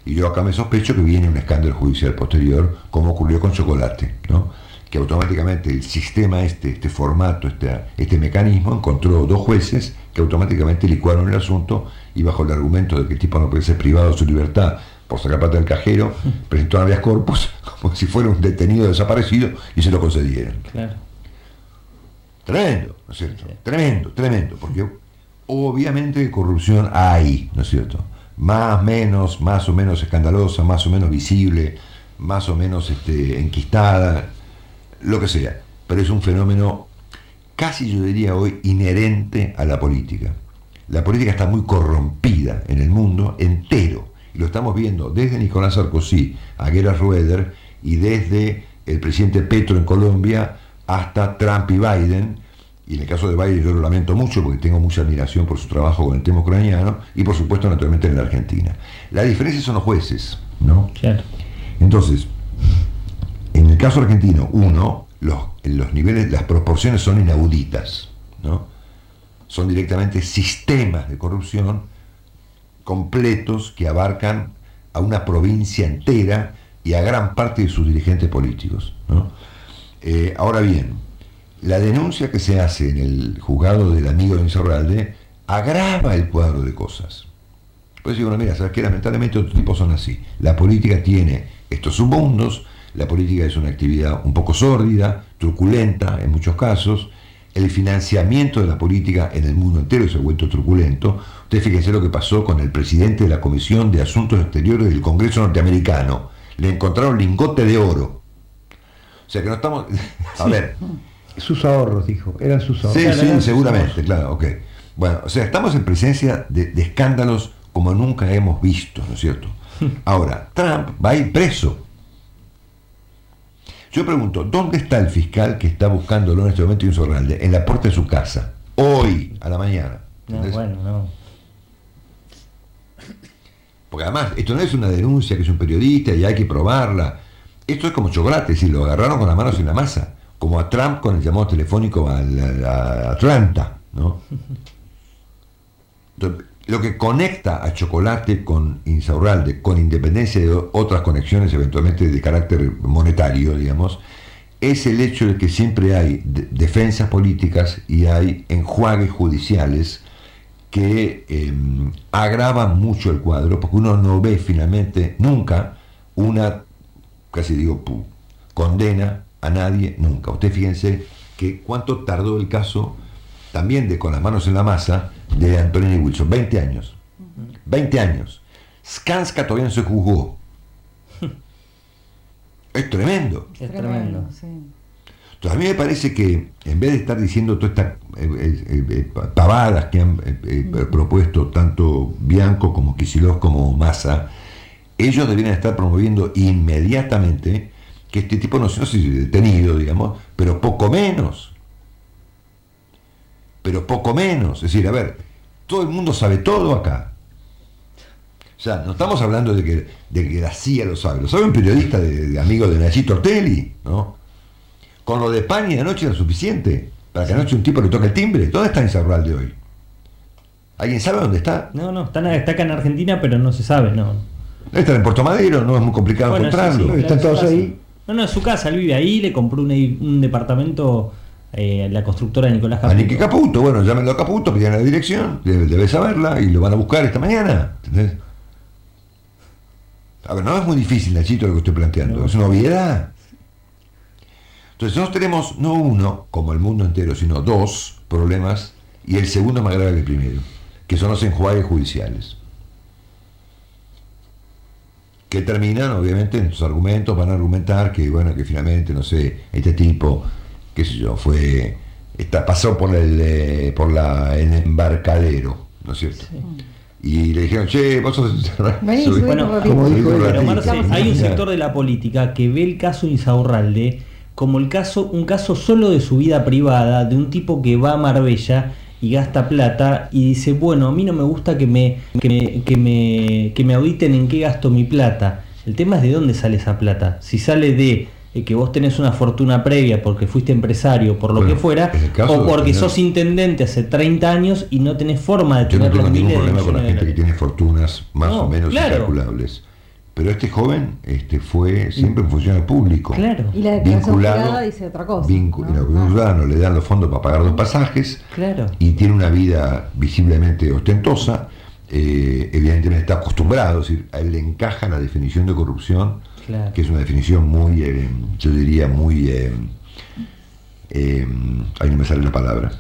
Y yo acá me sospecho que viene un escándalo judicial posterior, como ocurrió con Chocolate, ¿no? que automáticamente el sistema, este, este formato, este, este mecanismo, encontró dos jueces que automáticamente licuaron el asunto y bajo el argumento de que el tipo no puede ser privado de su libertad por sacar plata del cajero, presentó habeas corpus como si fuera un detenido desaparecido y se lo concedieron. Claro. Tremendo, ¿no es cierto? Tremendo, tremendo, porque obviamente corrupción hay, ¿no es cierto? Más, menos, más o menos escandalosa, más o menos visible, más o menos este, enquistada, lo que sea. Pero es un fenómeno casi yo diría hoy inherente a la política. La política está muy corrompida en el mundo entero. Lo estamos viendo desde Nicolás Sarkozy a Gerhard Rueder y desde el presidente Petro en Colombia hasta Trump y Biden. Y en el caso de Biden yo lo lamento mucho porque tengo mucha admiración por su trabajo con el tema ucraniano y por supuesto naturalmente en la Argentina. La diferencia son los jueces, ¿no? Claro. Entonces, en el caso argentino, uno, los, los niveles, las proporciones son inauditas, ¿no? Son directamente sistemas de corrupción completos que abarcan a una provincia entera y a gran parte de sus dirigentes políticos. Eh, ahora bien, la denuncia que se hace en el juzgado del amigo de Insaurralde agrava el cuadro de cosas. Pues digo, bueno, mira, sabes que lamentablemente otros tipos son así. La política tiene estos submundos, la política es una actividad un poco sórdida, truculenta en muchos casos, el financiamiento de la política en el mundo entero se ha vuelto truculento. Ustedes fíjense lo que pasó con el presidente de la Comisión de Asuntos Exteriores del Congreso norteamericano. Le encontraron lingote de oro. O sea que no estamos... A ver, Sus ahorros, dijo. Eran sus ahorros. Sí, Claro, sí, seguramente, claro, ok. Bueno, o sea, estamos en presencia de, de escándalos como nunca hemos visto, ¿no es cierto? Ahora, Trump va a ir preso. Yo pregunto, ¿dónde está el fiscal que está buscándolo en este momento Insaurralde? En la puerta de su casa, hoy, a la mañana. No, bueno, no. Porque además, esto no es una denuncia que es un periodista y hay que probarla. Esto es como chocolate, si lo agarraron con las manos en la masa, como a Trump con el llamado telefónico a, la- a Atlanta, ¿no? Lo que conecta a Chocolate con Insaurralde, con independencia de otras conexiones eventualmente de carácter monetario, digamos, es el hecho de que siempre hay de- defensas políticas y hay enjuagues judiciales que eh, agravan mucho el cuadro, porque uno no ve finalmente nunca una, casi digo, condena a nadie nunca. Usted fíjense que cuánto tardó el caso también de con las manos en la masa de Antonini Wilson, 20 años. 20 años. Skanska todavía no se juzgó. Es tremendo. Es tremendo. sí. Entonces, a mí me parece que en vez de estar diciendo todas estas eh, eh, eh, pavadas que han eh, propuesto tanto Bianco como Kicillof como Massa, ellos deberían estar promoviendo inmediatamente que este tipo no, no sé si detenido, digamos, pero poco menos. Pero poco menos. Es decir, a ver, todo el mundo sabe todo acá. O sea, no estamos hablando de que, de que la CIA lo sabe, lo sabe un periodista de, de amigo de Nachito Ortelli, ¿no? Con lo de Pani de anoche era suficiente para que anoche un tipo le toque el timbre. ¿Dónde está Insaurralde hoy? ¿Alguien sabe dónde está? No, no, está, está acá en Argentina, pero no se sabe, no. Está en Puerto Madero, no es muy complicado Bueno, encontrarlo. sí, Están claro, todos ahí. No, no, es su casa, él vive ahí, le compró un, un departamento eh, la constructora Nicolás A Caputo. Nicky Caputo, bueno, llámenlo a Caputo, pidan la dirección, debe, debe saberla y lo van a buscar esta mañana. ¿entendés? A ver, no es muy difícil, Nachito, lo que estoy planteando, No. es una obviedad. Entonces, nosotros tenemos no uno, como el mundo entero, sino dos problemas, y el segundo es más grave que el primero, que son los enjuagues judiciales. Que terminan, obviamente, en sus argumentos, van a argumentar que, bueno, que finalmente, no sé, este tipo, qué sé yo, fue, está, pasó por el, eh, por la, el embarcadero, ¿no es cierto? Y le dijeron, che, vos sos... Bueno, como dijo Pero ratito". Marce, Vamos a hay un sector de la política que ve el caso Insaurralde como el caso, un caso solo de su vida privada, de un tipo que va a Marbella y gasta plata y dice, bueno, a mí no me gusta que me, que me, que me, que me auditen en qué gasto mi plata. El tema es de dónde sale esa plata. Si sale de eh, que vos tenés una fortuna previa porque fuiste empresario, por lo Bueno, que fuera, o porque tener- sos intendente hace 30 años y no tenés forma de Yo no tener tengo los ningún problema con la gente que tiene fortunas más No, o menos claro. incalculables. Pero este joven este, fue siempre un funcionario público. Claro. Y la declaración jurada dice otra cosa. vincu- ¿no? y la jurada no le dan los fondos para pagar los pasajes Claro. y tiene una vida visiblemente ostentosa. eh, evidentemente está acostumbrado, es decir, a él le encaja la definición de corrupción, Claro. que es una definición muy, eh, yo diría, muy. Eh, ahí no me sale la palabra.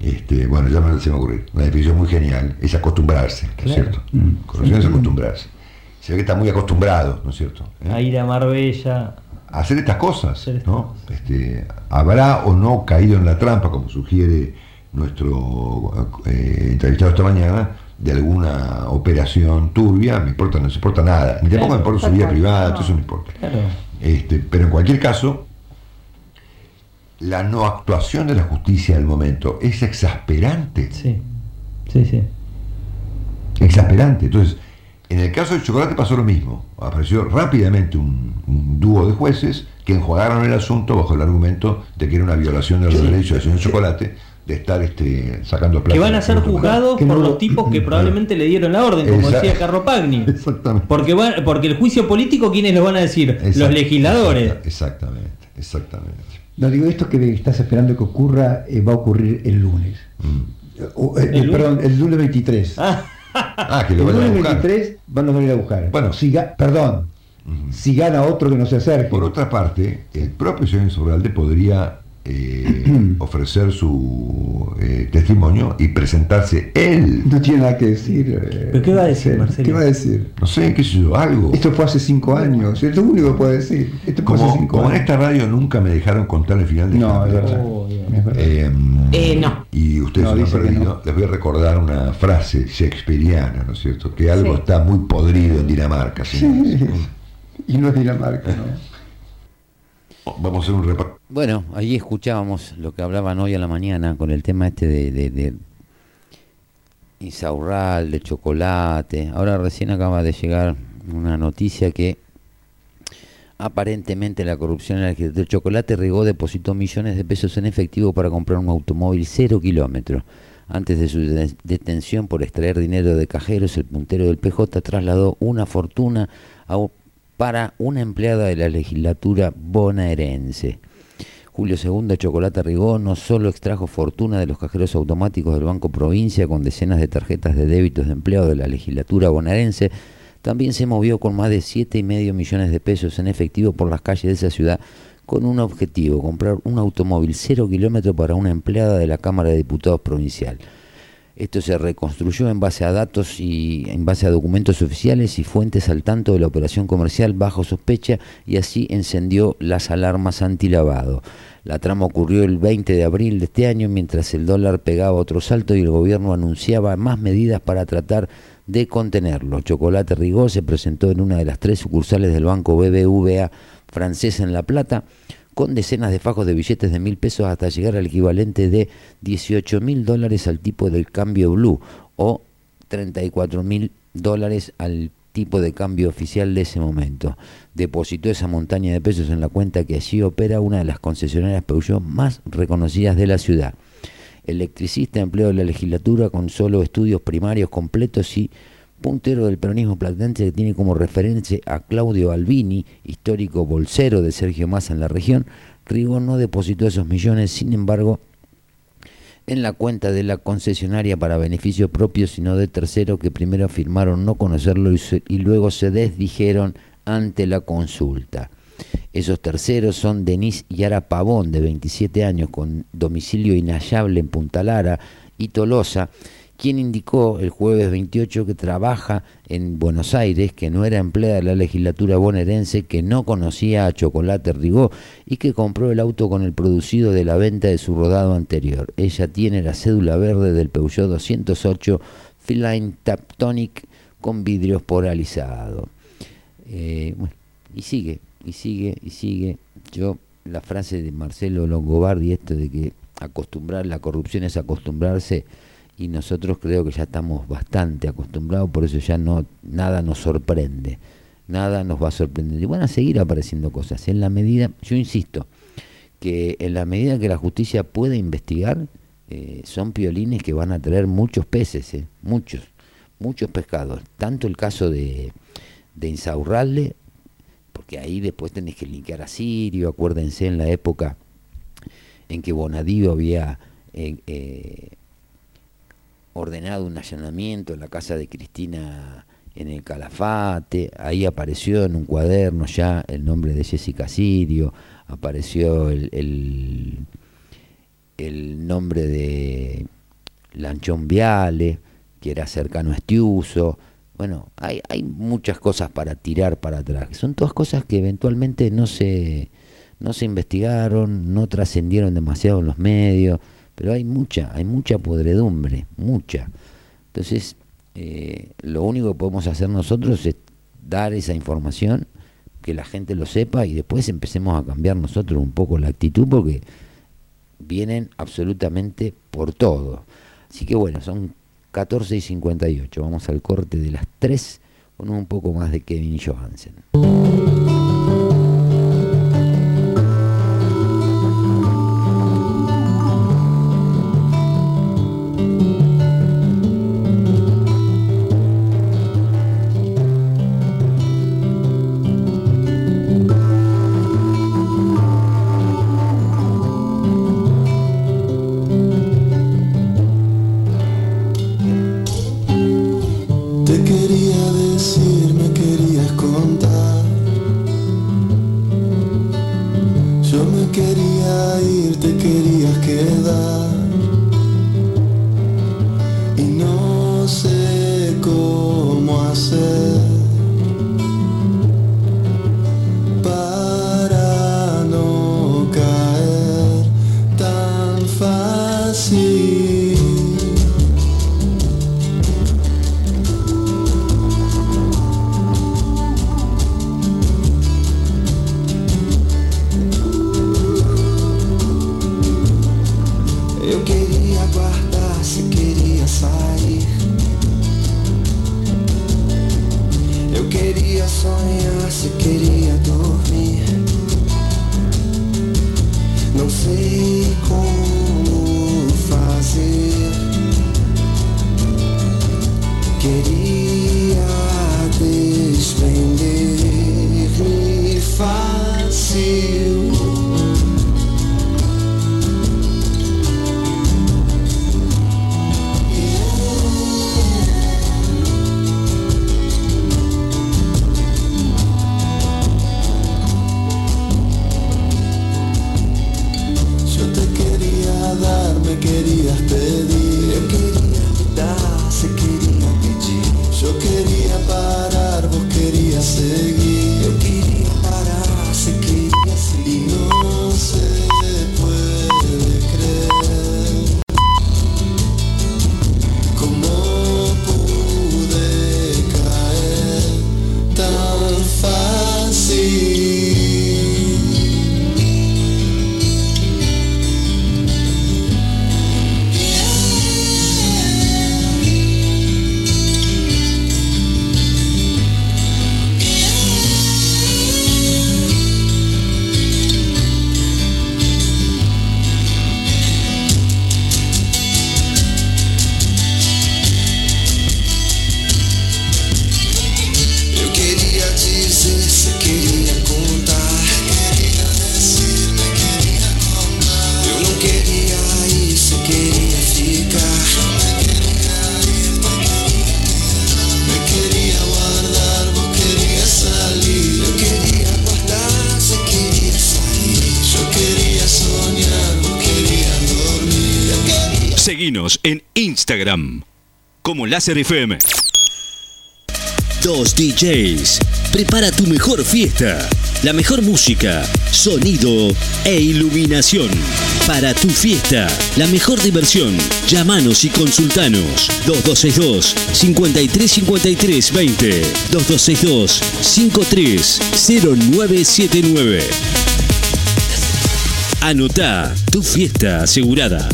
Este, bueno, ya me, se me ocurrió. Una definición muy genial, es acostumbrarse, ¿no es cierto? Corrupción es acostumbrarse. Se ve que está muy acostumbrado, ¿no es cierto? ¿Eh? A ir a Marbella. a hacer estas cosas, ¿no? Este, habrá o no caído en la trampa, como sugiere nuestro eh, entrevistado esta mañana, de alguna operación turbia, me importa, no se importa nada, ni tampoco me importa su vida privada, no. todo eso no importa. Claro. Este, pero en cualquier caso, la no actuación de la justicia del momento es exasperante. Sí. Sí, sí. exasperante. Entonces, en el caso del chocolate pasó lo mismo. Apareció rápidamente un, un dúo de jueces que enjuagaron el asunto bajo el argumento de que era una violación de los derechos del señor Chocolate de estar este, sacando plata. Que van a ser juzgados por no- los tipos que probablemente le dieron la orden, como Exacto. decía Carropagni. Exactamente. Porque, van- porque el juicio político, ¿quiénes lo van a decir? Exact- los legisladores. exacta- Exactamente, exactamente. No digo esto que estás esperando que ocurra, eh, va a ocurrir el lunes. Mm. O, eh, ¿El eh, lunes? perdón, el lunes 23. Ah, Ah, que lo van a buscar. 23 van a venir a buscar. Bueno. Si perdón, si gana otro que no se acerque. Por otra parte, el propio señor Insaurralde podría eh, ofrecer su eh, testimonio y presentarse él. No tiene nada que decir. eh, ¿Pero qué va a decir, Marcelo. ¿Qué va a decir? No sé, qué sé yo, algo. Esto fue hace cinco años. Es lo único que puede decir. Esto fue hace Como, cinco como en esta radio nunca me dejaron contar el final de No, es Hamlet. verdad. Oh. Es verdad. Eh, Eh, no. Y ustedes No, se lo han perdido. no. Les voy a recordar una frase shakespeariana, ¿no es cierto? Que algo Sí. está muy podrido en Dinamarca. señores. y no es Dinamarca, ¿no? Vamos a hacer un repaso. Bueno, ahí escuchábamos lo que hablaban hoy a la mañana con el tema este de, de, de Insaurral, de chocolate. Ahora recién acaba de llegar una noticia que aparentemente la corrupción en el del chocolate Rigó depositó millones de pesos en efectivo para comprar un automóvil cero kilómetros. Antes de su de- detención por extraer dinero de cajeros, el puntero del PJ trasladó una fortuna a para una empleada de la legislatura bonaerense. Julio II Chocolate Rigó no solo extrajo fortuna de los cajeros automáticos del Banco Provincia con decenas de tarjetas de débitos de empleados de la legislatura bonaerense, también se movió con más de siete y medio millones de pesos en efectivo por las calles de esa ciudad con un objetivo, comprar un automóvil cero kilómetro para una empleada de la Cámara de Diputados Provincial. Esto se reconstruyó en base a datos y en base a documentos oficiales y fuentes al tanto de la operación comercial bajo sospecha y así encendió las alarmas antilavado. La trama ocurrió el 20 de abril de este año mientras el dólar pegaba otro salto y el gobierno anunciaba más medidas para tratar de contenerlo. Chocolate Rigó se presentó en una de las tres sucursales del banco BBVA francesa en La Plata con decenas de fajos de billetes de mil pesos hasta llegar al equivalente de 18 mil dólares al tipo del cambio blue o 34 mil dólares al tipo de cambio oficial de ese momento. Depositó esa montaña de pesos en la cuenta que allí opera una de las concesionarias Peugeot más reconocidas de la ciudad. Electricista, empleo de la legislatura con solo estudios primarios completos y puntero del peronismo platense que tiene como referencia a Claudio Albini, histórico bolsero de Sergio Massa en la región, Rigo no depositó esos millones, sin embargo, en la cuenta de la concesionaria para beneficio propio, sino de tercero que primero afirmaron no conocerlo y, luego se desdijeron ante la consulta. Esos terceros son Denis Yara Pavón, de 27 años, con domicilio inhallable en Punta Lara, y Tolosa, quien indicó el jueves 28 que trabaja en Buenos Aires, que no era empleada de la legislatura bonaerense, que no conocía a Chocolate Rigó y que compró el auto con el producido de la venta de su rodado anterior. Ella tiene la cédula verde del Peugeot 208 Feline Taptonic con vidrios polarizados. Eh, y sigue, y sigue, y sigue. Yo la frase de Marcelo Longobardi, esto de que acostumbrar, la corrupción es acostumbrarse, y nosotros creo que ya estamos bastante acostumbrados, por eso ya no nada nos sorprende, nada nos va a sorprender. Y van a seguir apareciendo cosas. En la medida, yo insisto, que en la medida que la justicia pueda investigar, eh, son piolines que van a traer muchos peces, eh, muchos, muchos pescados. Tanto el caso de, de Insaurralde, porque ahí después tenés que linkear a Sirio, acuérdense en la época en que Bonadío había eh, ordenado un allanamiento en la casa de Cristina en el Calafate, ahí apareció en un cuaderno ya el nombre de Jessica Sirio, apareció el, el, nombre de Lanchón Viale, que era cercano a Estiuso. Bueno, hay, hay muchas cosas para tirar para atrás. Son todas cosas que eventualmente no se, no se investigaron, no trascendieron demasiado en los medios, pero hay mucha, hay mucha podredumbre, mucha. Entonces, eh, lo único que podemos hacer nosotros es dar esa información, que la gente lo sepa y después empecemos a cambiar nosotros un poco la actitud porque vienen absolutamente por todo. Así que bueno, son 14 y 58. Vamos al corte de las 3 con un poco más de Kevin Johansen. Instagram como Láser FM. Dos DJs. Prepara tu mejor fiesta. La mejor música, sonido e iluminación. Para tu fiesta, la mejor diversión. Llámanos y consultanos. 2262 5353 20 2262 530979 Anotá tu fiesta asegurada.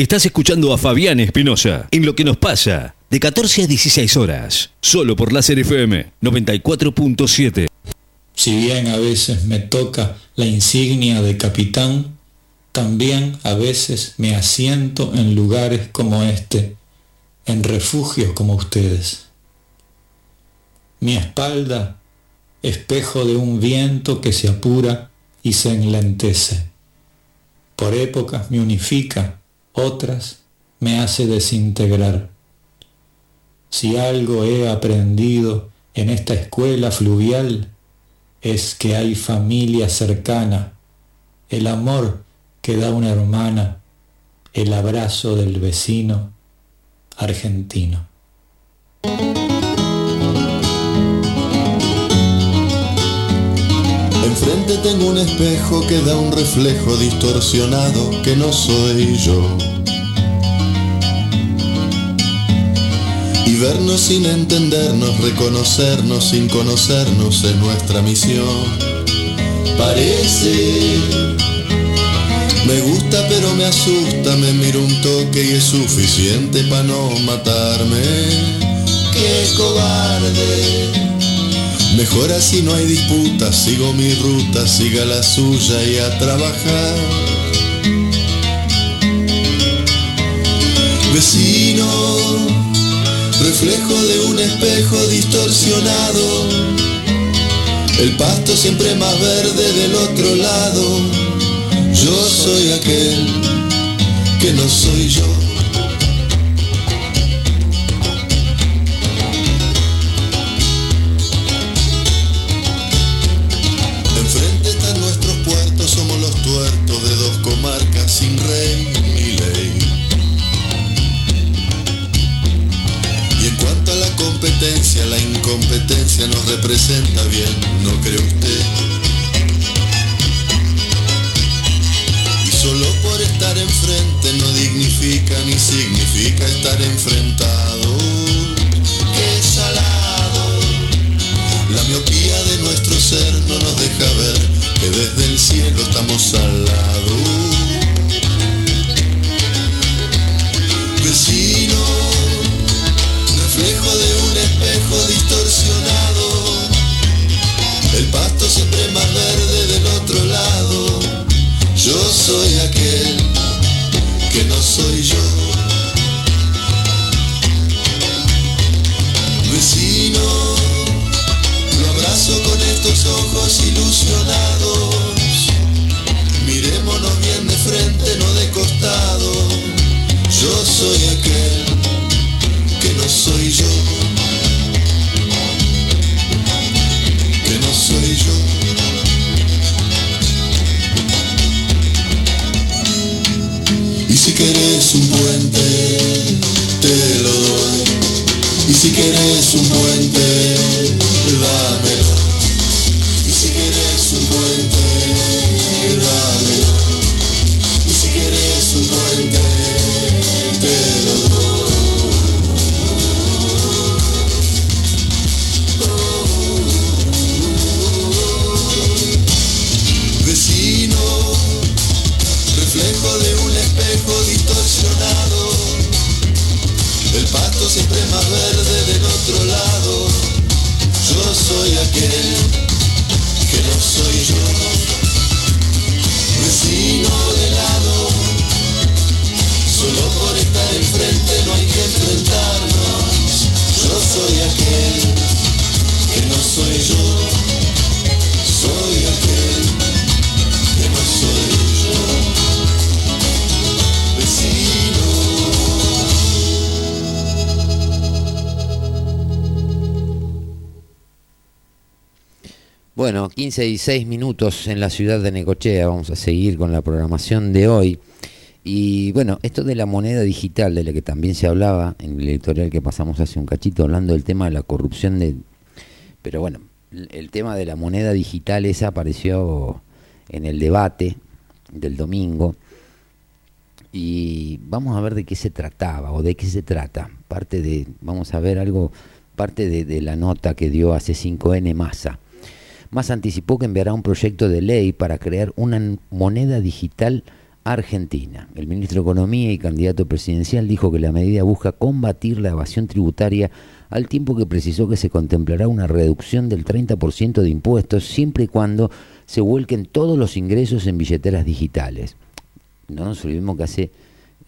Estás escuchando a Fabián Espinosa en Lo que nos pasa, de 14 a 16 horas, solo por Láser FM 94.7. Si bien a veces me toca la insignia de capitán, también a veces me asiento en lugares como este, en refugios como ustedes. Mi espalda, espejo de un viento que se apura y se enlentece. Por épocas me unifica, otras me hace desintegrar. Si algo he aprendido en esta escuela fluvial, es que hay familia cercana, el amor que da una hermana, el abrazo del vecino argentino. Enfrente tengo un espejo que da un reflejo distorsionado que no soy yo. Y vernos sin entendernos, reconocernos sin conocernos es nuestra misión. Parece, me gusta pero me asusta, me miro un toque y es suficiente para no matarme. Qué cobarde. Mejor así no hay disputa, sigo mi ruta, siga la suya y a trabajar. Vecino, reflejo de un espejo distorsionado, el pasto siempre más verde del otro lado. Yo soy aquel que no soy yo. Competencia, nos representa bien, ¿no cree usted? Y solo por estar enfrente no dignifica ni significa estar enfrentado. ¡Qué salado! La miopía de nuestro ser no nos deja ver que desde el cielo estamos al 15 y 6 minutos en la ciudad de Necochea. Vamos a seguir con la programación de hoy. Y bueno, esto de la moneda digital, de la que también se hablaba en el editorial que pasamos hace un cachito, hablando del tema de la corrupción de... Pero bueno, el tema de la moneda digital esa apareció en el debate del domingo. Y vamos a ver de qué se trataba o de qué se trata. Parte de, vamos a ver algo, parte de, de la nota que dio hace 5N Massa. Más anticipó que enviará un proyecto de ley para crear una moneda digital argentina. El ministro de Economía y candidato presidencial dijo que la medida busca combatir la evasión tributaria al tiempo que precisó que se contemplará una reducción del 30% de impuestos siempre y cuando se vuelquen todos los ingresos en billeteras digitales. No nos olvidemos que hace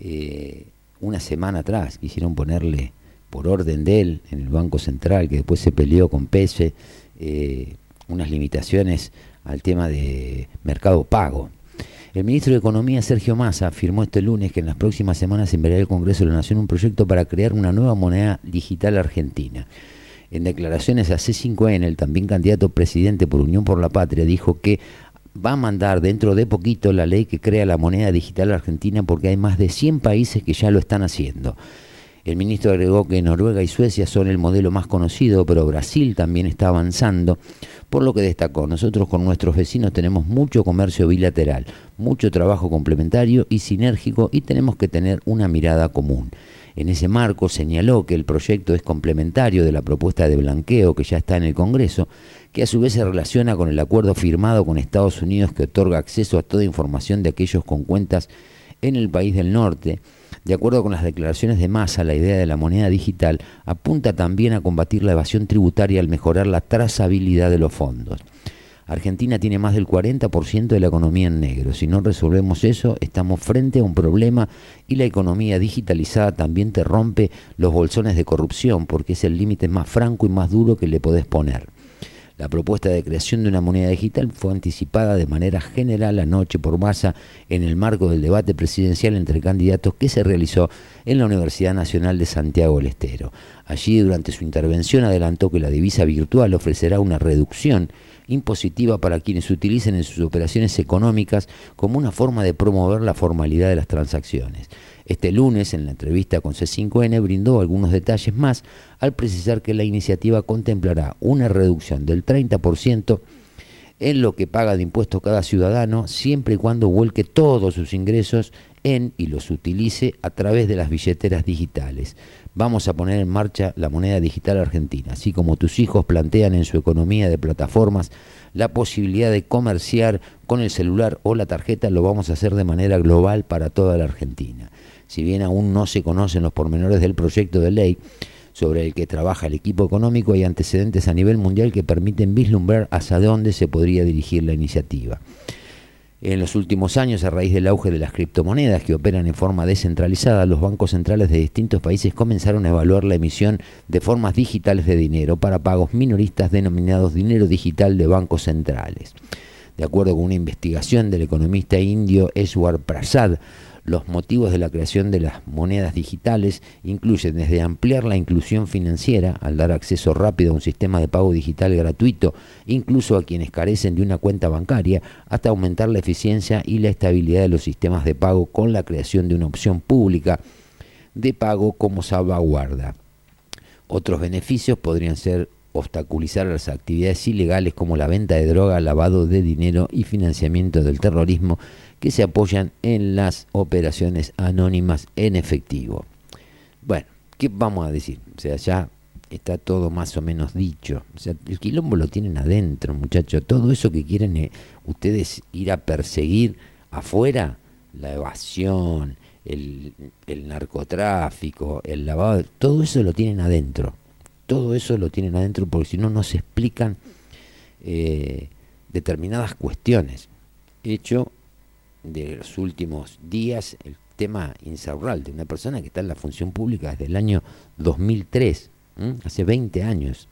eh, una semana atrás quisieron ponerle por orden de él en el Banco Central, que después se peleó con PESE, eh, unas limitaciones al tema de mercado pago. El ministro de Economía, Sergio Massa, afirmó este lunes que en las próximas semanas enviará al Congreso de la Nación un proyecto para crear una nueva moneda digital argentina. En declaraciones a C5N, el también candidato presidente por Unión por la Patria dijo que va a mandar dentro de poquito la ley que crea la moneda digital argentina porque hay más de 100 países que ya lo están haciendo. El ministro agregó que Noruega y Suecia son el modelo más conocido, pero Brasil también está avanzando, por lo que destacó, nosotros con nuestros vecinos tenemos mucho comercio bilateral, mucho trabajo complementario y sinérgico y tenemos que tener una mirada común. En ese marco señaló que el proyecto es complementario de la propuesta de blanqueo que ya está en el Congreso, que a su vez se relaciona con el acuerdo firmado con Estados Unidos que otorga acceso a toda información de aquellos con cuentas en el país del norte. De acuerdo con las declaraciones de Massa, la idea de la moneda digital apunta también a combatir la evasión tributaria al mejorar la trazabilidad de los fondos. Argentina tiene más del 40% de la economía en negro. Si no resolvemos eso, estamos frente a un problema y la economía digitalizada también te rompe los bolsones de corrupción porque es el límite más franco y más duro que le podés poner. La propuesta de creación de una moneda digital fue anticipada de manera general anoche por Massa en el marco del debate presidencial entre candidatos que se realizó en la Universidad Nacional de Santiago del Estero. Allí, durante su intervención, adelantó que la divisa virtual ofrecerá una reducción impositiva para quienes utilicen en sus operaciones económicas como una forma de promover la formalidad de las transacciones. Este lunes, en la entrevista con C5N, brindó algunos detalles más al precisar que la iniciativa contemplará una reducción del 30% en lo que paga de impuestos cada ciudadano, siempre y cuando vuelque todos sus ingresos en y los utilice a través de las billeteras digitales. Vamos a poner en marcha la moneda digital argentina, así como tus hijos plantean en su economía de plataformas la posibilidad de comerciar con el celular o la tarjeta, lo vamos a hacer de manera global para toda la Argentina. Si bien aún no se conocen los pormenores del proyecto de ley sobre el que trabaja el equipo económico, hay antecedentes a nivel mundial que permiten vislumbrar hacia dónde se podría dirigir la iniciativa. En los últimos años, a raíz del auge de las criptomonedas que operan en forma descentralizada, los bancos centrales de distintos países comenzaron a evaluar la emisión de formas digitales de dinero para pagos minoristas denominados dinero digital de bancos centrales. De acuerdo con una investigación del economista indio Eswar Prasad, los motivos de la creación de las monedas digitales incluyen desde ampliar la inclusión financiera al dar acceso rápido a un sistema de pago digital gratuito, incluso a quienes carecen de una cuenta bancaria, hasta aumentar la eficiencia y la estabilidad de los sistemas de pago con la creación de una opción pública de pago como salvaguarda. Otros beneficios podrían ser obstaculizar las actividades ilegales como la venta de droga, lavado de dinero y financiamiento del terrorismo que se apoyan en las operaciones anónimas en efectivo. Bueno, ¿qué vamos a decir? O sea, ya está todo más o menos dicho. O sea, el quilombo lo tienen adentro, muchachos. Todo eso que quieren eh, ustedes ir a perseguir afuera, la evasión, el, el narcotráfico, el lavado, todo eso lo tienen adentro. Todo eso lo tienen adentro porque si no, no se explican eh, determinadas cuestiones. Hecho de los últimos días el tema Insaurralde, una persona que está en la función pública desde el año 2003, ¿m? hace 20 años,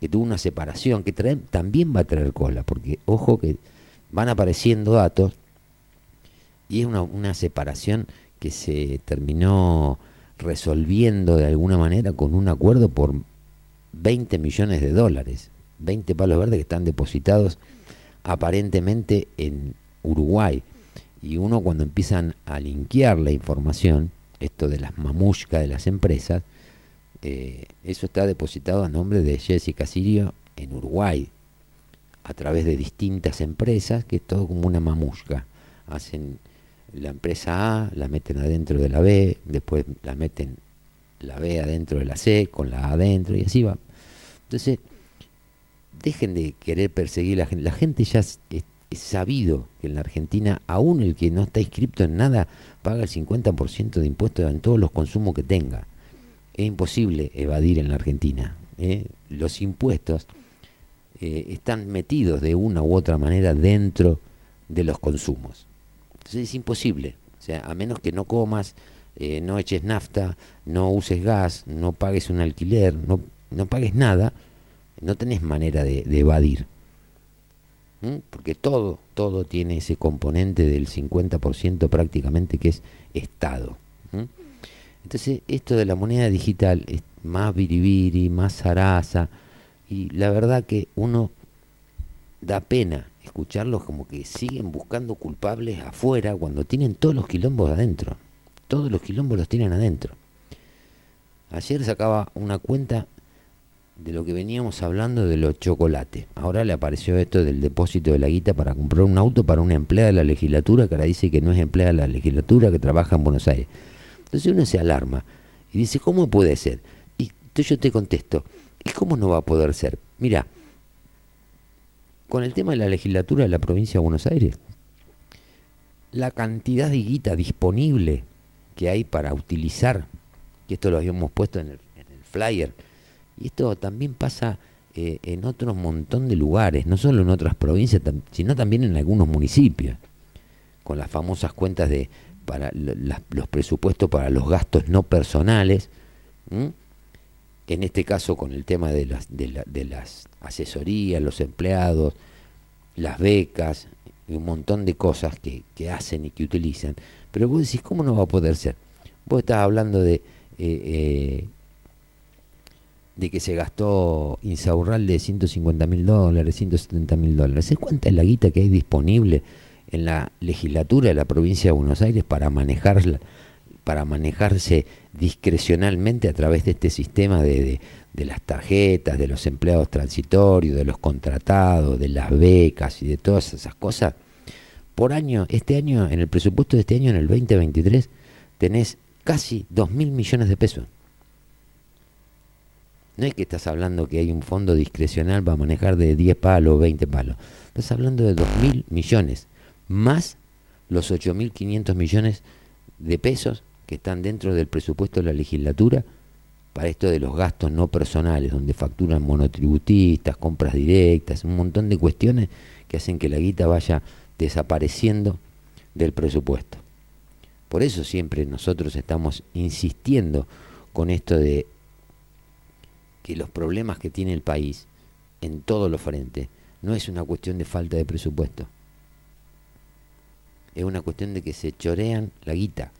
que tuvo una separación que trae- también va a traer cola, porque ojo que van apareciendo datos y es una, una separación que se terminó resolviendo de alguna manera con un acuerdo por 20 millones de dólares, 20 palos verdes que están depositados aparentemente en Uruguay. Y uno cuando empiezan a linkear la información, esto de las mamushkas de las empresas, eh, eso está depositado a nombre de Jessica Sirio en Uruguay, a través de distintas empresas, que es todo como una mamushka. Hacen la empresa A, la meten adentro de la B, después la meten la B adentro de la C, con la A adentro, y así va. Entonces, dejen de querer perseguir a la gente. La gente ya es, es- sabido que en la Argentina, aún el que no está inscripto en nada, paga el 50% de impuestos en todos los consumos que tenga. Es imposible evadir en la Argentina. ¿eh? Los impuestos eh, están metidos de una u otra manera dentro de los consumos. Entonces es imposible. O sea, a menos que no comas, eh, no eches nafta, no uses gas, no pagues un alquiler, no, no pagues nada, no tenés manera de evadir. Porque todo, todo tiene ese componente del 50% prácticamente que es Estado. Entonces, esto de la moneda digital es más biribiri, más zaraza, y la verdad que uno da pena escucharlos como que siguen buscando culpables afuera cuando tienen todos los quilombos adentro. Todos los quilombos los tienen adentro. Ayer sacaba una cuenta de lo que veníamos hablando de los chocolates. Ahora le apareció esto del depósito de la guita para comprar un auto para una empleada de la legislatura que ahora dice que no es empleada de la legislatura, que trabaja en Buenos Aires. Entonces uno se alarma y dice, ¿cómo puede ser? Y entonces yo te contesto, ¿y cómo no va a poder ser? Mira, con el tema de la legislatura de la provincia de Buenos Aires, la cantidad de guita disponible que hay para utilizar, que esto lo habíamos puesto en el, en el flyer, y esto también pasa eh, en otros montón de lugares, no solo en otras provincias, sino también en algunos municipios, con las famosas cuentas de los presupuestos para los gastos no personales, en este caso con el tema de las, asesorías, los empleados, las becas y un montón de cosas que, que hacen y que utilizan. Pero vos decís, ¿cómo no va a poder ser? Vos estás hablando de, eh, eh, de que se gastó Insaurralde de 150 mil dólares, 170 mil dólares. ¿Sabés cuánta es la guita que hay disponible en la legislatura de la provincia de Buenos Aires para manejarla? para manejarse discrecionalmente a través de este sistema de, de- de las tarjetas, de los empleados transitorios, de los contratados, de las becas y de todas esas cosas. Por año, este año, en el presupuesto de este año, en el 2023, tenés casi 2 mil millones de pesos. No es que estás hablando que hay un fondo discrecional para manejar de 10 palos, 20 palos. Estás hablando de 2 mil millones, más los 8.500 millones de pesos que están dentro del presupuesto de la legislatura para esto de los gastos no personales, donde facturan monotributistas, compras directas, un montón de cuestiones que hacen que la guita vaya desapareciendo del presupuesto. Por eso siempre nosotros estamos insistiendo con esto de que los problemas que tiene el país en todos los frentes no es una cuestión de falta de presupuesto. Es una cuestión de que se chorean la guita.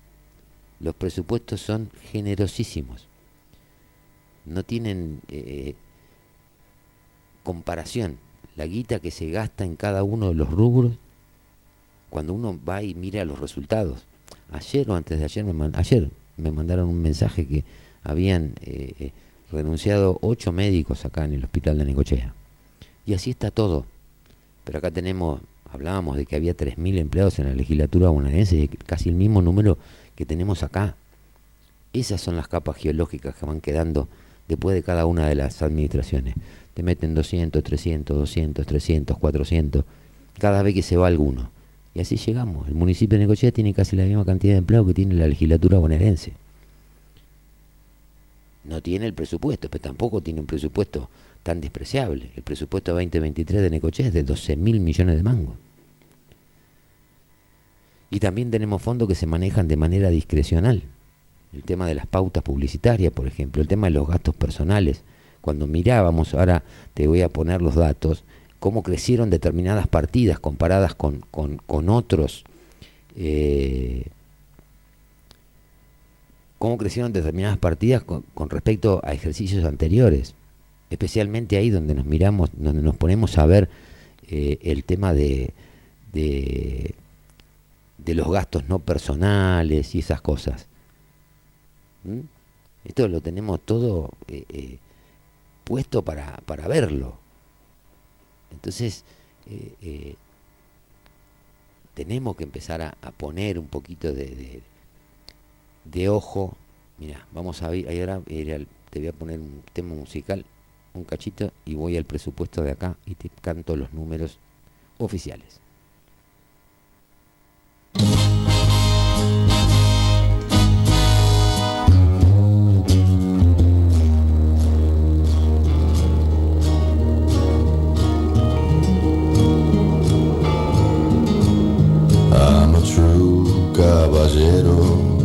Los presupuestos son generosísimos. No tienen eh, comparación. La guita que se gasta en cada uno de los rubros cuando uno va y mira los resultados. Ayer o antes de ayer me, ayer me mandaron un mensaje que habían eh, eh, renunciado ocho médicos acá en el hospital de Necochea. Y así está todo. Pero acá tenemos, hablábamos de que había 3.000 empleados en la legislatura bonaerense, casi el mismo número que tenemos acá. Esas son las capas geológicas que van quedando después de cada una de las administraciones. Te meten 200, 300, 200, 300, 400, cada vez que se va alguno. Y así llegamos. El municipio de Necochea tiene casi la misma cantidad de empleados que tiene la legislatura bonaerense. No tiene el presupuesto, pero tampoco tiene un presupuesto tan despreciable. El presupuesto 2023 de Necochea es de 12 mil millones de mangos. Y también tenemos fondos que se manejan de manera discrecional. El tema de las pautas publicitarias, por ejemplo, el tema de los gastos personales. Cuando mirábamos, ahora te voy a poner los datos, cómo crecieron determinadas partidas comparadas con, con, con otros, eh, cómo crecieron determinadas partidas con, respecto a ejercicios anteriores. Especialmente ahí donde nos miramos, donde nos ponemos a ver eh, el tema de, de, los gastos no personales y esas cosas. ¿Mm? Esto lo tenemos todo eh, eh, puesto para, para verlo. Entonces, tenemos que empezar a, poner un poquito de, de ojo. Mira, vamos a ahí ahora te voy a poner un tema musical un cachito y voy al presupuesto de acá y te canto los números oficiales. True caballero,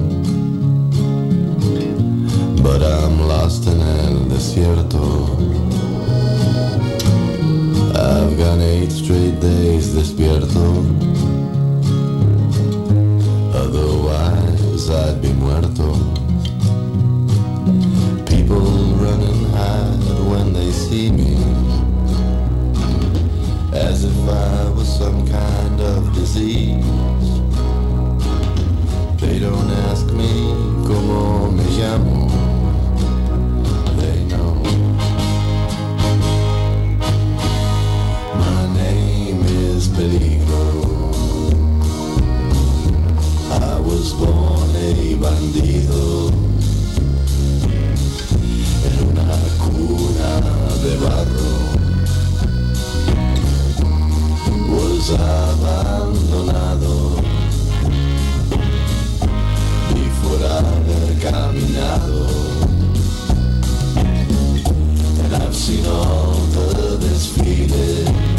but I'm lost in el desierto. I've gone eight straight days despierto. Otherwise, I'd be muerto. People run and hide when they see me as if I was some kind of disease. They don't ask me cómo me llamo. Peligro. I was born a bandido en una cuna de barro. was abandonado before haber caminado. And I've seen all the desfile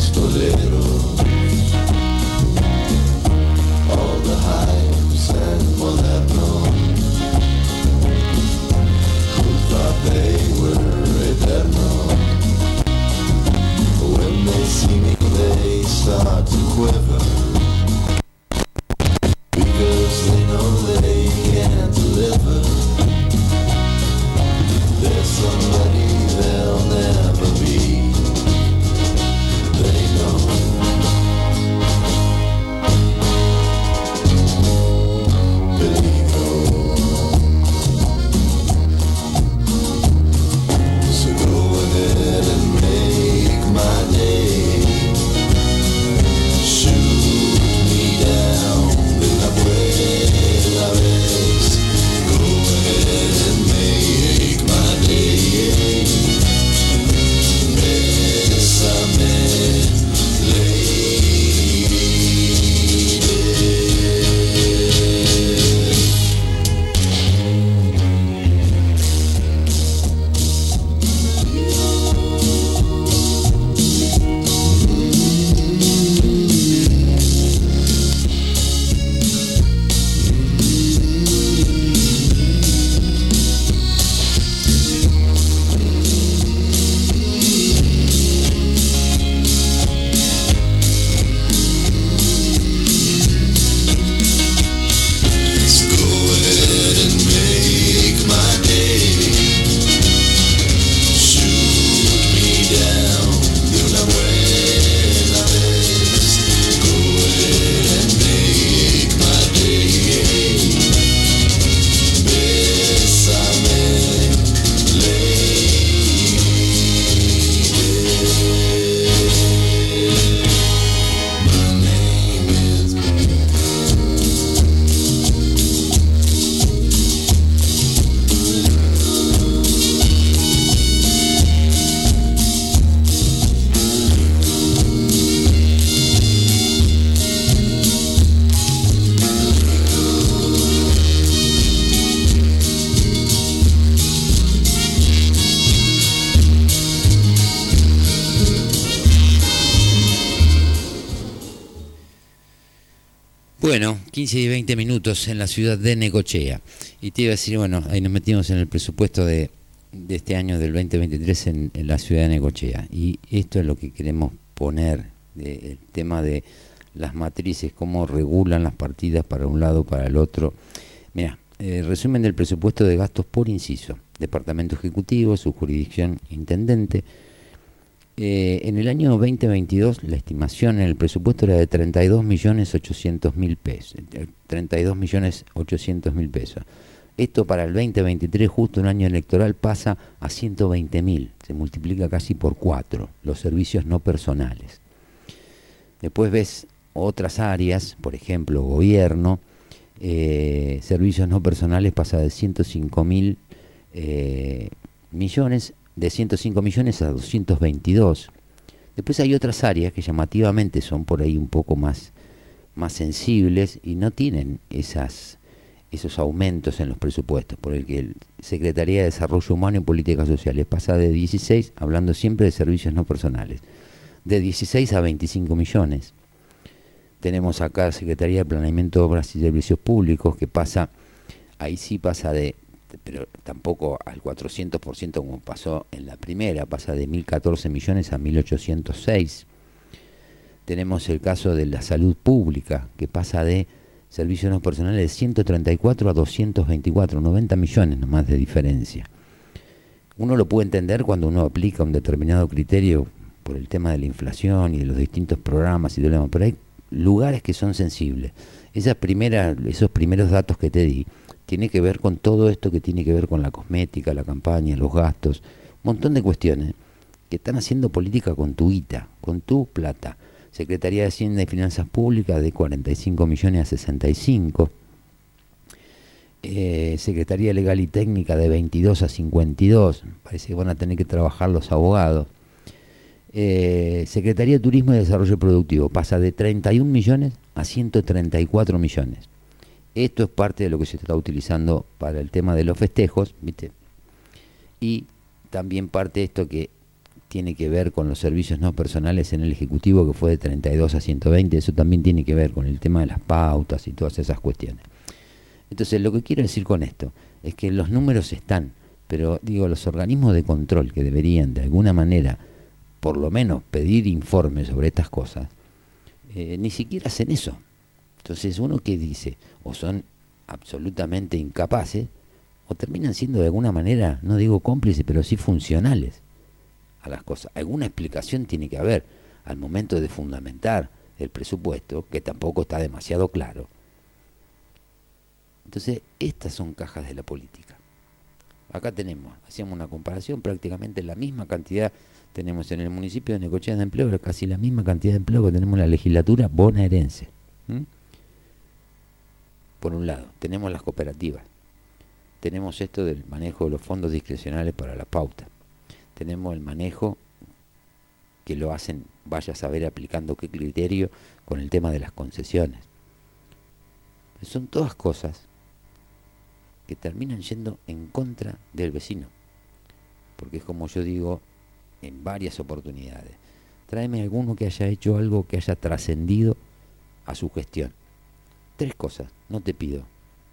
pistolero, all the and who thought they were eternal. When they see me, they start to quiver somebody 20 minutos en la ciudad de Necochea. Y te iba a decir, bueno, ahí nos metimos en el presupuesto de, de este año del 2023 en, en la ciudad de Necochea. Y esto es lo que queremos poner, de- el tema de las matrices, cómo regulan las partidas para un lado, para el otro. Mira, eh, resumen del presupuesto de gastos por inciso. Departamento Ejecutivo, su jurisdicción intendente, eh, en el año 2022 la estimación en el presupuesto era de 32 millones 800 mil pesos. eh, 32 millones 800 mil pesos. Esto para el 2023, justo un año electoral, pasa a 120 mil. Se multiplica casi por cuatro los servicios no personales. Después ves otras áreas, por ejemplo, gobierno, eh, servicios no personales pasa de 105 mil eh, millones, de 105 millones a 222. Después hay otras áreas que llamativamente son por ahí un poco más, más sensibles y no tienen esas, esos aumentos en los presupuestos, por el que el Secretaría de Desarrollo Humano y Políticas Sociales pasa de 16, hablando siempre de servicios no personales, de 16 a 25 millones. Tenemos acá Secretaría de Planeamiento Obras y Servicios Públicos, que pasa, ahí sí pasa de, pero tampoco al 400% como pasó en la primera, pasa de 1.014 millones a 1.806. Tenemos el caso de la salud pública, que pasa de servicios no personales de 134 a 224, 90 millones nomás de diferencia. Uno lo puede entender cuando uno aplica un determinado criterio por el tema de la inflación y de los distintos programas y demás, pero hay lugares que son sensibles. Esas primeras, esos primeros datos que te di tiene que ver con todo esto que tiene que ver con la cosmética, la campaña, los gastos, un montón de cuestiones que están haciendo política con tu guita, con tu plata. Secretaría de Hacienda y Finanzas Públicas de 45 millones a 65. Eh, Secretaría Legal y Técnica de 22 a 52. Parece que van a tener que trabajar los abogados. Eh, Secretaría de Turismo y Desarrollo Productivo pasa de 31 millones a 134 millones. Esto es parte de lo que se está utilizando para el tema de los festejos, ¿viste? Y también parte de esto que tiene que ver con los servicios no personales en el Ejecutivo, que fue de 32 a 120, eso también tiene que ver con el tema de las pautas y todas esas cuestiones. Entonces, lo que quiero decir con esto es que los números están, pero digo, los organismos de control que deberían de alguna manera, por lo menos, pedir informes sobre estas cosas, eh, ni siquiera hacen eso. Entonces, uno que dice, o son absolutamente incapaces, o terminan siendo de alguna manera, no digo cómplices, pero sí funcionales a las cosas. Alguna explicación tiene que haber al momento de fundamentar el presupuesto, que tampoco está demasiado claro. Entonces, estas son cajas de la política. Acá tenemos, hacíamos una comparación, prácticamente la misma cantidad tenemos en el municipio de Necochea de empleo, pero casi la misma cantidad de empleo que tenemos en la legislatura bonaerense. Por un lado, tenemos las cooperativas, tenemos esto del manejo de los fondos discrecionales para la pauta, tenemos el manejo que lo hacen, vaya a saber aplicando qué criterio con el tema de las concesiones. Son todas cosas que terminan yendo en contra del vecino. Porque es como yo digo en varias oportunidades. Tráeme alguno que haya hecho algo que haya trascendido a su gestión. Tres cosas, no te pido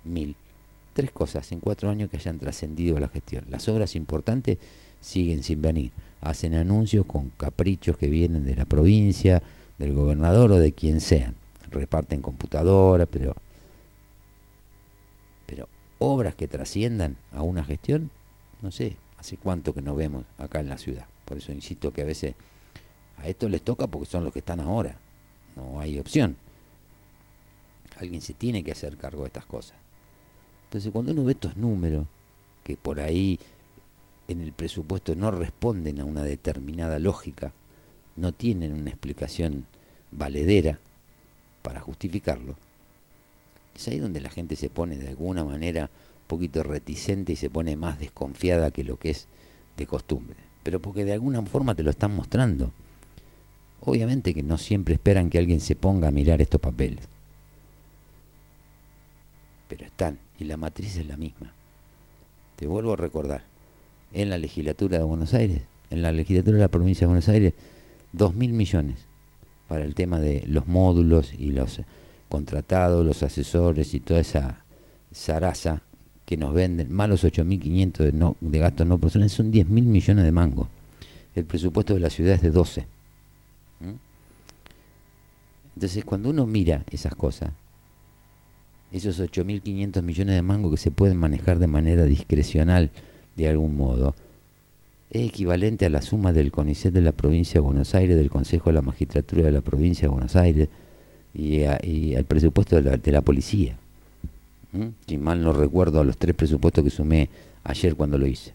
mil. Tres cosas en cuatro años que hayan trascendido la gestión. Las obras importantes siguen sin venir. Hacen anuncios con caprichos que vienen de la provincia, del gobernador o de quien sean. Reparten computadoras, pero pero obras que trasciendan a una gestión, no sé, hace cuánto que no vemos acá en la ciudad. Por eso insisto que a veces a esto les toca porque son los que están ahora. No hay opción. Alguien se tiene que hacer cargo de estas cosas. Entonces cuando uno ve estos números, que por ahí en el presupuesto no responden a una determinada lógica, no tienen una explicación valedera para justificarlo, es ahí donde la gente se pone de alguna manera un poquito reticente y se pone más desconfiada que lo que es de costumbre. Pero porque de alguna forma te lo están mostrando. Obviamente que no siempre esperan que alguien se ponga a mirar estos papeles. Pero están, y la matriz es la misma. Te vuelvo a recordar, en la legislatura de Buenos Aires, en la legislatura de la provincia de Buenos Aires, dos mil millones para el tema de los módulos y los contratados, los asesores y toda esa zaraza que nos venden, más los 8.500 de, no, de gastos no personales, son 10.000 millones de mangos. El presupuesto de la ciudad es de 12. ¿Mm? Entonces, cuando uno mira esas cosas, esos 8.500 millones de mangos que se pueden manejar de manera discrecional de algún modo, es equivalente a la suma del CONICET de la provincia de Buenos Aires, del Consejo de la Magistratura de la provincia de Buenos Aires y, a- al presupuesto de la, de la policía. Si mal no recuerdo a los tres presupuestos que sumé ayer cuando lo hice.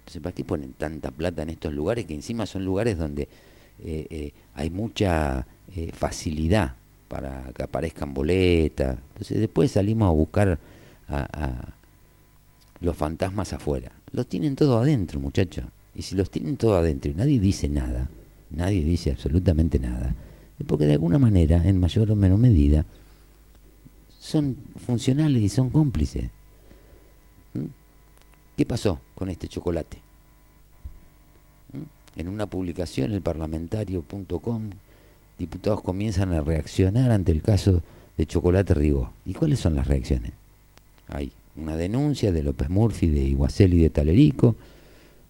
Entonces, ¿para qué ponen tanta plata en estos lugares que encima son lugares donde eh, eh, hay mucha eh, facilidad para que aparezcan boletas. Entonces después salimos a buscar a, los fantasmas afuera. Los tienen todo adentro, muchachos. Y si los tienen todo adentro y nadie dice nada, nadie dice absolutamente nada, es porque de alguna manera, en mayor o menor medida, son funcionales y son cómplices. ¿Mm? ¿Qué pasó con este chocolate? ¿Mm? En una publicación, el parlamentario.com, diputados comienzan a reaccionar ante el caso de Chocolate Rigó. ¿Y cuáles son las reacciones? Hay una denuncia de López Murphy, de Iguacel y de Talerico.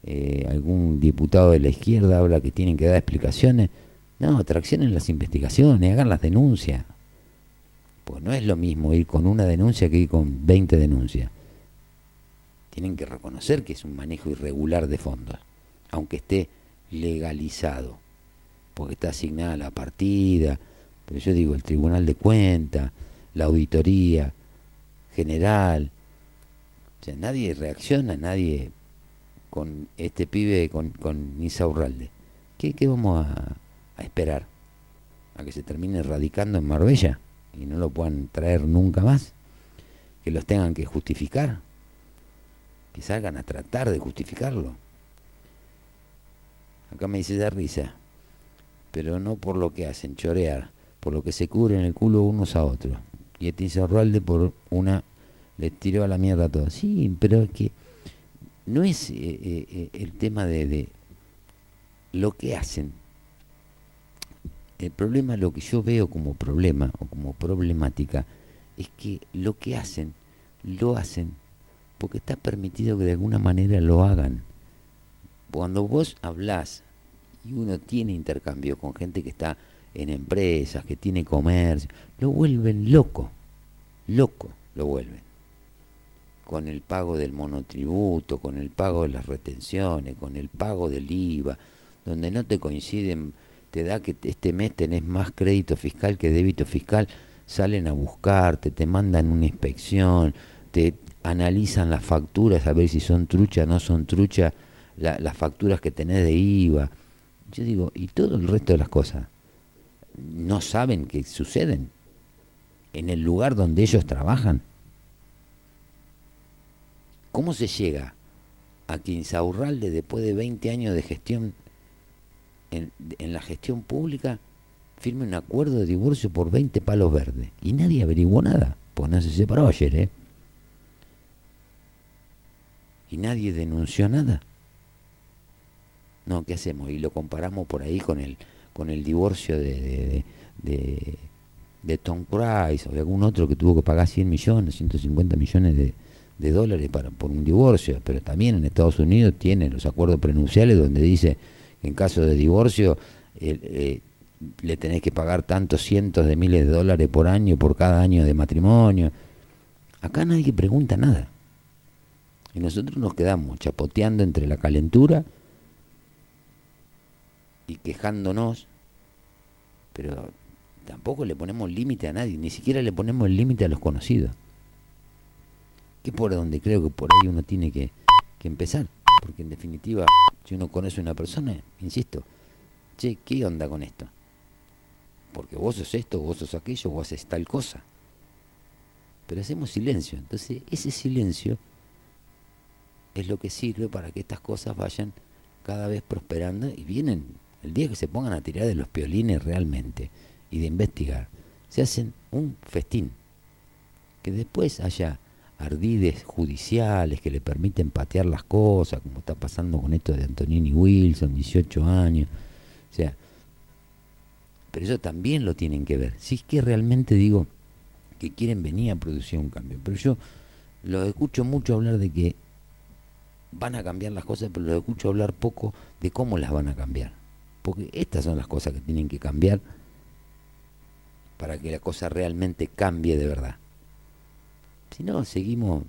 eh, algún diputado de la izquierda habla que tienen que dar explicaciones. No, traccionen las investigaciones, hagan las denuncias. Pues no es lo mismo ir con una denuncia que ir con 20 denuncias. Tienen que reconocer que es un manejo irregular de fondos, aunque esté legalizado, porque está asignada la partida, pero yo digo, el Tribunal de Cuentas, la Auditoría General, o sea, nadie reacciona, nadie con este pibe, con, con Insaurralde. ¿Qué, qué vamos a, esperar? ¿A que se termine radicando en Marbella y no lo puedan traer nunca más? ¿Que los tengan que justificar? Que salgan a tratar de justificarlo. Acá me dice da risa, pero no por lo que hacen, chorear, por lo que se cubren el culo unos a otros. Y este Insaurralde por una le tiró a la mierda a todos. Sí, pero es que no es eh, eh, eh, el tema de, de lo que hacen. El problema, lo que yo veo como problema o como problemática, es que lo que hacen, lo hacen porque está permitido que de alguna manera lo hagan. Cuando vos hablás y uno tiene intercambio con gente que está en empresas, que tiene comercio, lo vuelven loco, loco lo vuelven con el pago del monotributo, con el pago de las retenciones, con el pago del IVA, donde no te coinciden, te da que este mes tenés más crédito fiscal que débito fiscal, salen a buscarte, te mandan una inspección, te analizan las facturas a ver si son truchas, no son truchas, la- las facturas que tenés de IVA. Yo digo, ¿y todo el resto de las cosas? ¿No saben que suceden en el lugar donde ellos trabajan? ¿Cómo se llega a que Insaurralde, después de 20 años de gestión en, en la gestión pública, firme un acuerdo de divorcio por 20 palos verdes? Y nadie averiguó nada, pues no se separó ayer, ¿eh? Y nadie denunció nada. No, ¿qué hacemos? Y lo comparamos por ahí con el, con el divorcio de, de, de, Tom Cruise o de algún otro que tuvo que pagar 100 millones, 150 millones de, de dólares para, por un divorcio, pero también en Estados Unidos tiene los acuerdos prenunciales donde dice que en caso de divorcio eh, eh, le tenés que pagar tantos cientos de miles de dólares por año por cada año de matrimonio. Acá nadie pregunta nada. Y nosotros nos quedamos chapoteando entre la calentura y quejándonos, pero tampoco le ponemos límite a nadie, ni siquiera le ponemos límite a los conocidos que por donde creo que por ahí uno tiene que, que empezar. Porque en definitiva, si uno conoce a una persona, insisto, che, ¿qué onda con esto? Porque vos sos esto, vos sos aquello, vos haces tal cosa. Pero hacemos silencio. Entonces, ese silencio es lo que sirve para que estas cosas vayan cada vez prosperando y vienen el día que se pongan a tirar de los piolines realmente y de investigar, se hacen un festín. Que después haya ardides judiciales que le permiten patear las cosas, como está pasando con esto de Antonini Wilson, 18 años. O sea, pero eso también lo tienen que ver. Si es que realmente digo que quieren venir a producir un cambio. Pero yo los escucho mucho hablar de que van a cambiar las cosas, pero los escucho hablar poco de cómo las van a cambiar. Porque estas son las cosas que tienen que cambiar para que la cosa realmente cambie de verdad. Si no, seguimos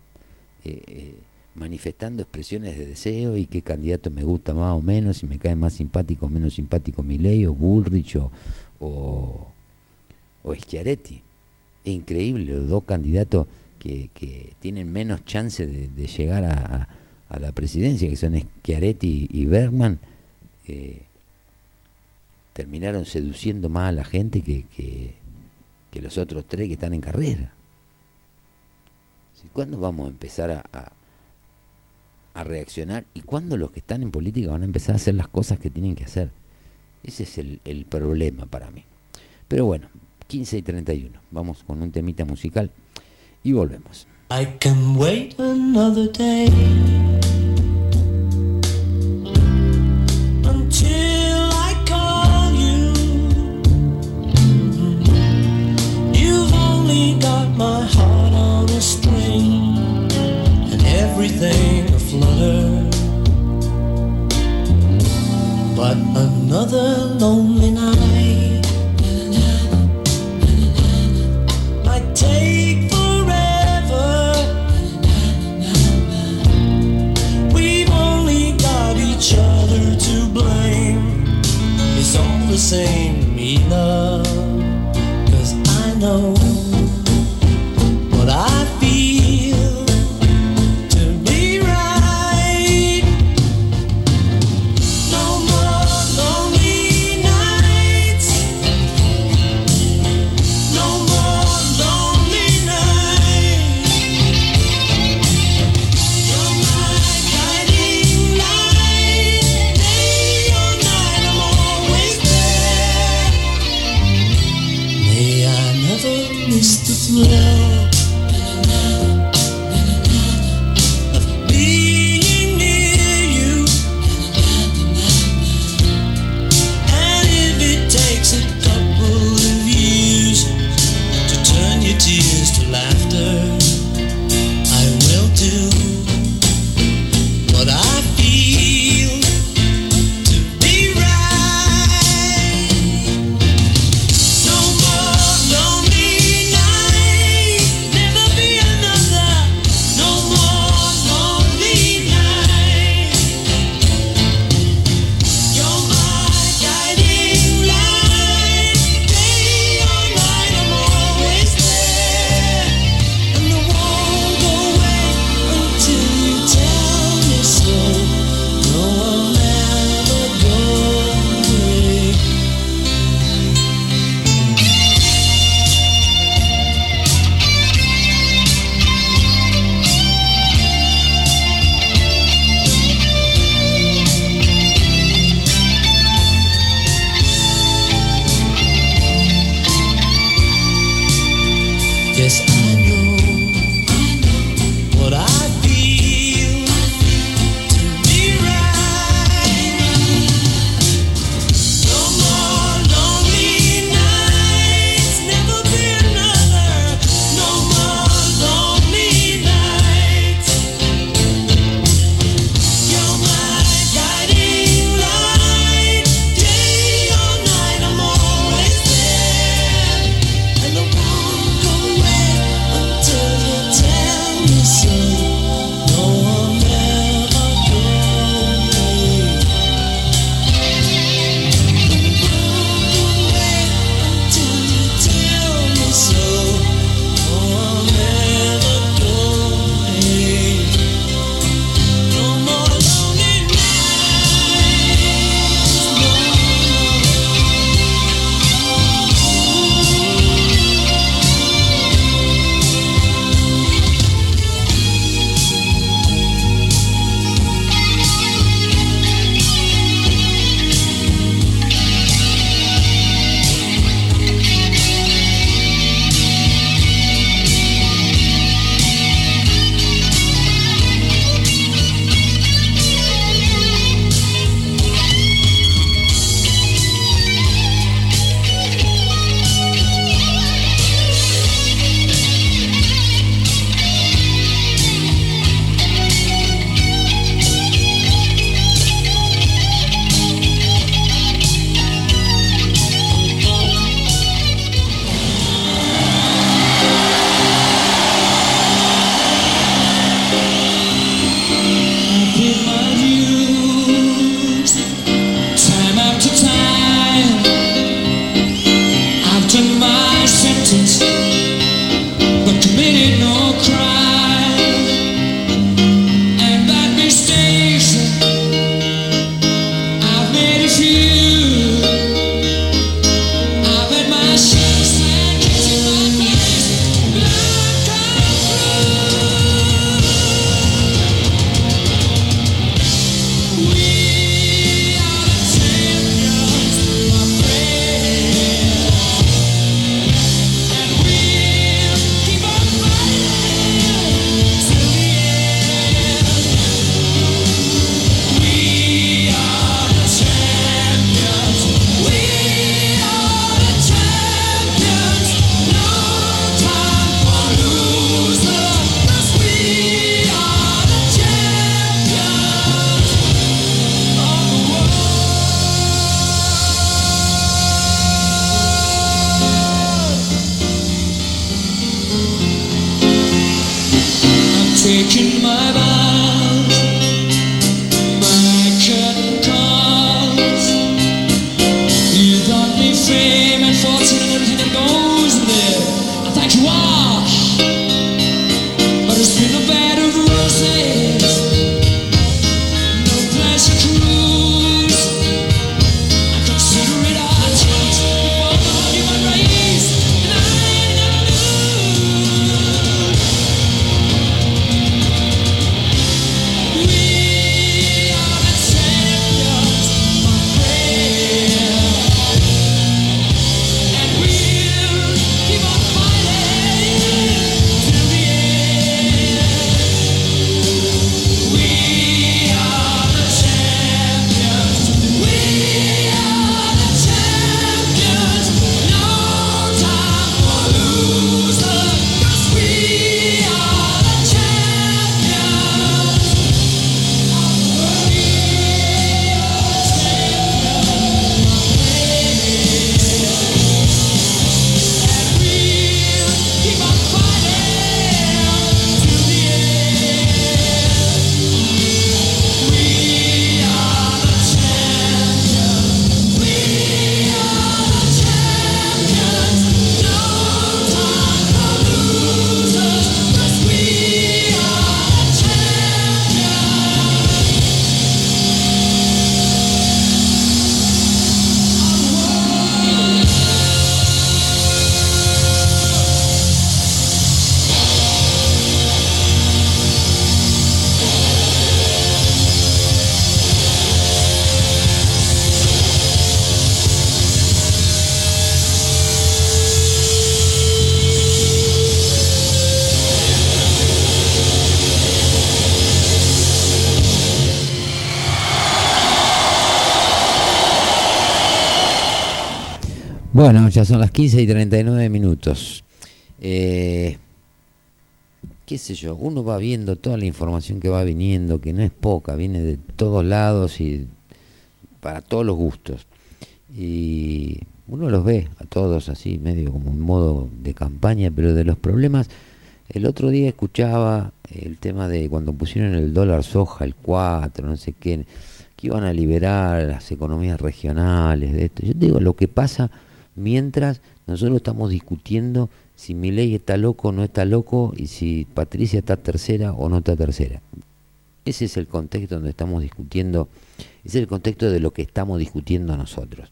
eh, eh, manifestando expresiones de deseo y qué candidato me gusta más o menos, si me cae más simpático o menos simpático Milei o Bullrich o, o, o Schiaretti. Es increíble, los dos candidatos que, que tienen menos chance de, llegar a, a, la presidencia, que son Schiaretti y Bergman, eh, terminaron seduciendo más a la gente que, que, los otros tres que están en carrera. ¿Cuándo vamos a empezar a, a- a reaccionar? ¿Y cuándo los que están en política van a empezar a hacer las cosas que tienen que hacer? Ese es el, el problema para mí. Pero bueno, 15 y 31. Vamos con un temita musical y volvemos. I can wait another day another lonely night might take forever. We've only got each other to blame. It's all the same love. Cause I know Bueno, ya son las 15 y 39 minutos. Eh, qué sé yo, uno va viendo toda la información que va viniendo, que no es poca, viene de todos lados y para todos los gustos. Y uno los ve a todos así, medio como un modo de campaña, pero de los problemas, el otro día escuchaba el tema de cuando pusieron el dólar soja, el 4, no sé qué, que iban a liberar las economías regionales de esto. Yo digo, lo que pasa mientras nosotros estamos discutiendo si mi ley está loco o no está loco y si Patricia está tercera o no está tercera. Ese es el contexto donde estamos discutiendo, ese es el contexto de lo que estamos discutiendo nosotros.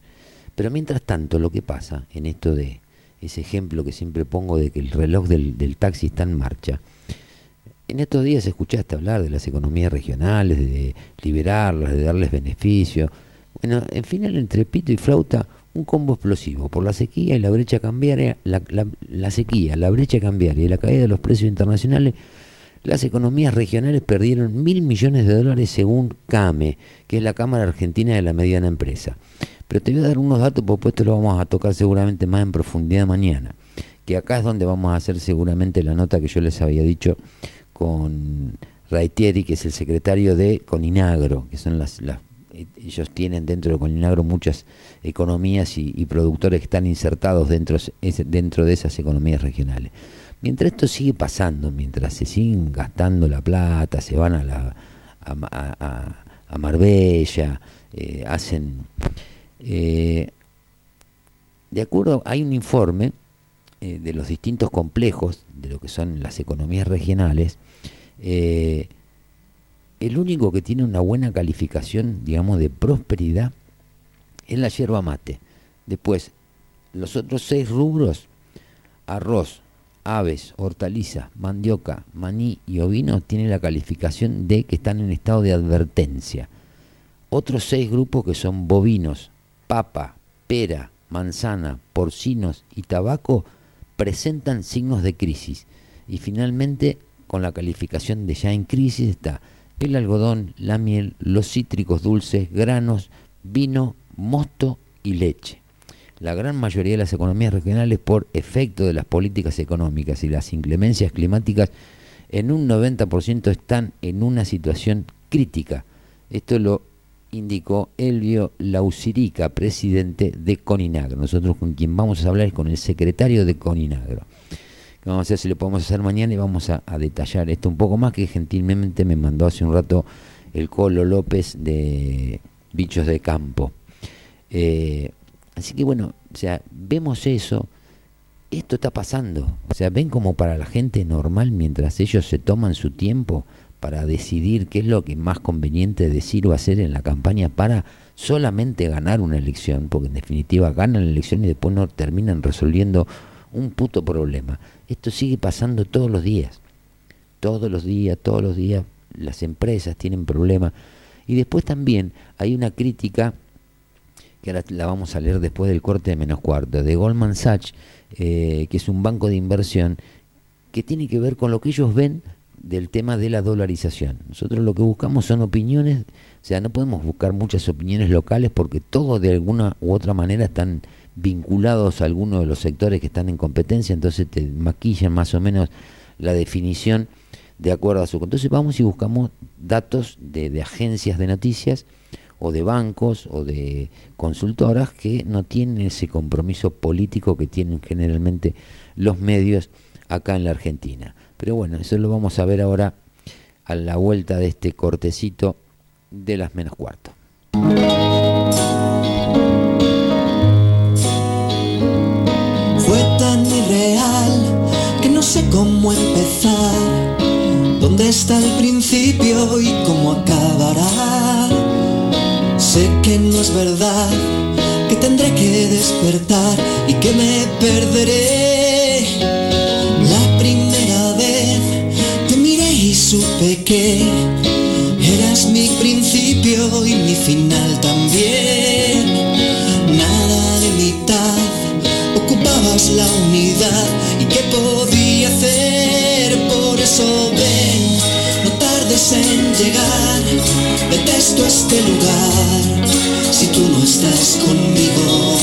Pero mientras tanto, lo que pasa en esto de ese ejemplo que siempre pongo de que el reloj del, del taxi está en marcha, en estos días escuchaste hablar de las economías regionales, de liberarlas, de darles beneficios. Bueno, en final, entre pito y flauta, un combo explosivo por la sequía y la brecha cambiaria, la, la- la sequía, la brecha cambiaria y la caída de los precios internacionales, las economías regionales perdieron mil millones de dólares según CAME, que es la Cámara Argentina de la Mediana Empresa. Pero te voy a dar unos datos, porque esto lo vamos a tocar seguramente más en profundidad mañana, que acá es donde vamos a hacer seguramente la nota que yo les había dicho con Raitieri, que es el secretario de Coninagro, que son las, ellos tienen dentro de Coninagro muchas economías y, productores que están insertados dentro, dentro de esas economías regionales. Mientras esto sigue pasando, mientras se siguen gastando la plata, se van a, la, a, a- a- Marbella, eh, hacen... eh, de acuerdo, hay un informe eh, de los distintos complejos de lo que son las economías regionales, eh, el único que tiene una buena calificación, digamos, de prosperidad es la yerba mate. Después, los otros seis rubros, arroz, aves, hortalizas, mandioca, maní y ovino, tienen la calificación de que están en estado de advertencia. Otros seis grupos que son bovinos, papa, pera, manzana, porcinos y tabaco presentan signos de crisis. Y finalmente, con la calificación de ya en crisis está el algodón, la miel, los cítricos dulces, granos, vino, mosto y leche. La gran mayoría de las economías regionales, por efecto de las políticas económicas y las inclemencias climáticas, en un 90% están en una situación crítica. Esto lo indicó Elvio Lausirica, presidente de Coninagro. Nosotros con quien vamos a hablar es con el secretario de Coninagro. Vamos a ver si lo podemos hacer mañana y vamos a, a detallar esto un poco más que gentilmente me mandó hace un rato el Colo López de Bichos de Campo. Eh, así que bueno, o sea, vemos eso, esto está pasando. O sea, ven como para la gente normal mientras ellos se toman su tiempo para decidir qué es lo que más conveniente decir o hacer en la campaña para solamente ganar una elección, porque en definitiva ganan la elección y después no terminan resolviendo un puto problema. Esto sigue pasando todos los días. Todos los días, todos los días las empresas tienen problemas. Y después también hay una crítica que ahora la vamos a leer después del corte de menos cuarto, de Goldman Sachs, eh, que es un banco de inversión que tiene que ver con lo que ellos ven del tema de la dolarización. Nosotros lo que buscamos son opiniones, o sea, no podemos buscar muchas opiniones locales porque todos de alguna u otra manera están vinculados a algunos de los sectores que están en competencia, entonces te maquillan más o menos la definición de acuerdo a su... Entonces vamos y buscamos datos de, de agencias de noticias o de bancos o de consultoras que no tienen ese compromiso político que tienen generalmente los medios acá en la Argentina. Pero bueno, eso lo vamos a ver ahora a la vuelta de este cortecito de las menos cuarto. Está el principio y cómo acabará? Sé que no es verdad, que tendré que despertar y que me perderé. La primera vez te miré y supe que eras mi principio y mi final también. Nada de mitad, ocupabas la unidad y qué podía hacer, por eso llegar, detesto este lugar si tú no estás conmigo.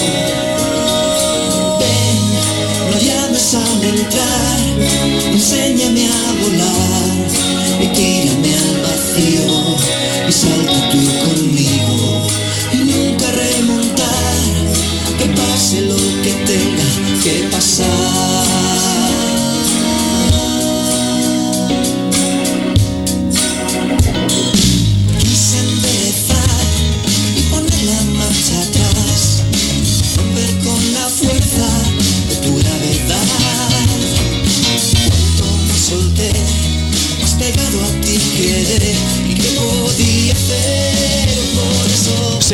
Ven, no llames a entrar, enséñame a volar.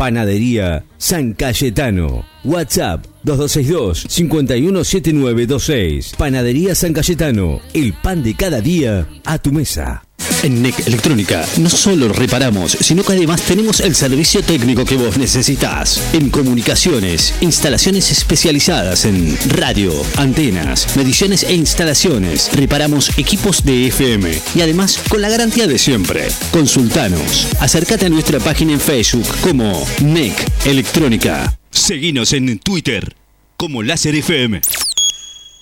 Panadería San Cayetano. WhatsApp 2262-517926. Panadería San Cayetano. El pan de cada día a tu mesa. En NEC Electrónica no solo reparamos, sino que además tenemos el servicio técnico que vos necesitas. En comunicaciones, instalaciones especializadas en radio, antenas, mediciones e instalaciones. Reparamos equipos de FM y además con la garantía de siempre. Consultanos. Acércate a nuestra página en Facebook como NEC Electrónica. Seguinos en Twitter como Láser FM.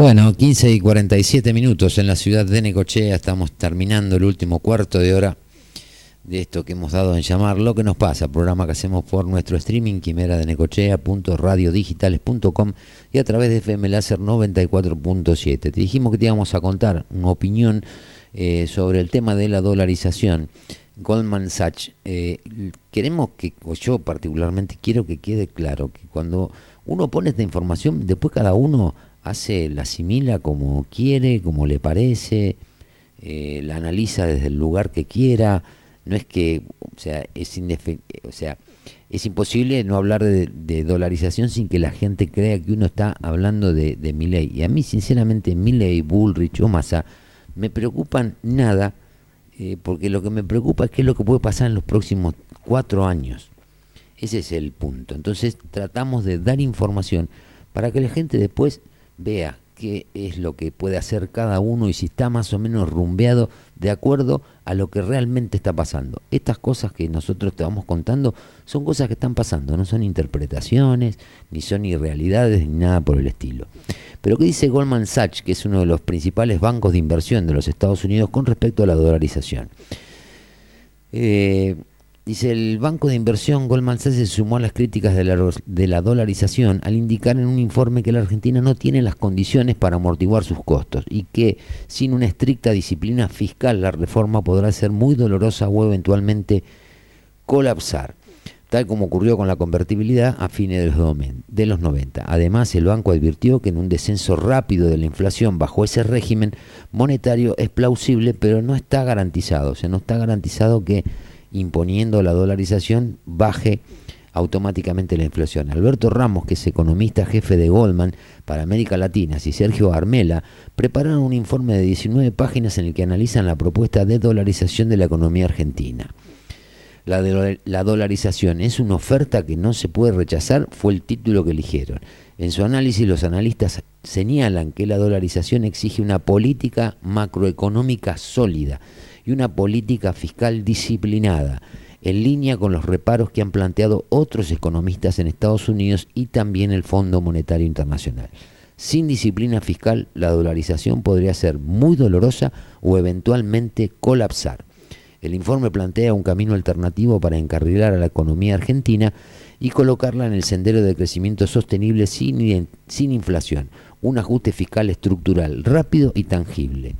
Bueno, 15 y 47 minutos en la ciudad de Necochea. Estamos terminando el último cuarto de hora de esto que hemos dado en llamar Lo que nos pasa, programa que hacemos por nuestro streaming quimera de necochea.radiodigitales.com y a través de FM Láser 94.7. Te dijimos que te íbamos a contar una opinión eh, sobre el tema de la dolarización. Goldman Sachs, eh, queremos que, o yo particularmente quiero que quede claro que cuando uno pone esta información, después cada uno hace, la asimila como quiere, como le parece, eh, la analiza desde el lugar que quiera. No es que, o sea, es o sea, es imposible no hablar de, de dolarización sin que la gente crea que uno está hablando de, de Milley. Y a mí, sinceramente, Milley, Bullrich o Massa me preocupan nada, eh, porque lo que me preocupa es qué es lo que puede pasar en los próximos cuatro años. Ese es el punto. Entonces tratamos de dar información para que la gente después vea qué es lo que puede hacer cada uno y si está más o menos rumbeado de acuerdo a lo que realmente está pasando. Estas cosas que nosotros te vamos contando son cosas que están pasando, no son interpretaciones, ni son irrealidades, ni nada por el estilo. Pero ¿qué dice Goldman Sachs, que es uno de los principales bancos de inversión de los Estados Unidos con respecto a la dolarización? Eh, dice, el banco de inversión Goldman Sachs se sumó a las críticas de la, de la dolarización al indicar en un informe que la Argentina no tiene las condiciones para amortiguar sus costos y que sin una estricta disciplina fiscal la reforma podrá ser muy dolorosa o eventualmente colapsar, tal como ocurrió con la convertibilidad a fines de los, domen- de los 90. Además, el banco advirtió que en un descenso rápido de la inflación bajo ese régimen monetario es plausible, pero no está garantizado. O sea, no está garantizado que imponiendo la dolarización baje automáticamente la inflación. Alberto Ramos, que es economista jefe de Goldman para América Latina, y Sergio Armela prepararon un informe de 19 páginas en el que analizan la propuesta de dolarización de la economía argentina. La, la dolarización es una oferta que no se puede rechazar, fue el título que eligieron. En su análisis los analistas señalan que la dolarización exige una política macroeconómica sólida y una política fiscal disciplinada, en línea con los reparos que han planteado otros economistas en Estados Unidos y también el Fondo Monetario Internacional. Sin disciplina fiscal, la dolarización podría ser muy dolorosa o eventualmente colapsar. El informe plantea un camino alternativo para encarrilar a la economía argentina y colocarla en el sendero de crecimiento sostenible sin, sin inflación, un ajuste fiscal estructural rápido y tangible,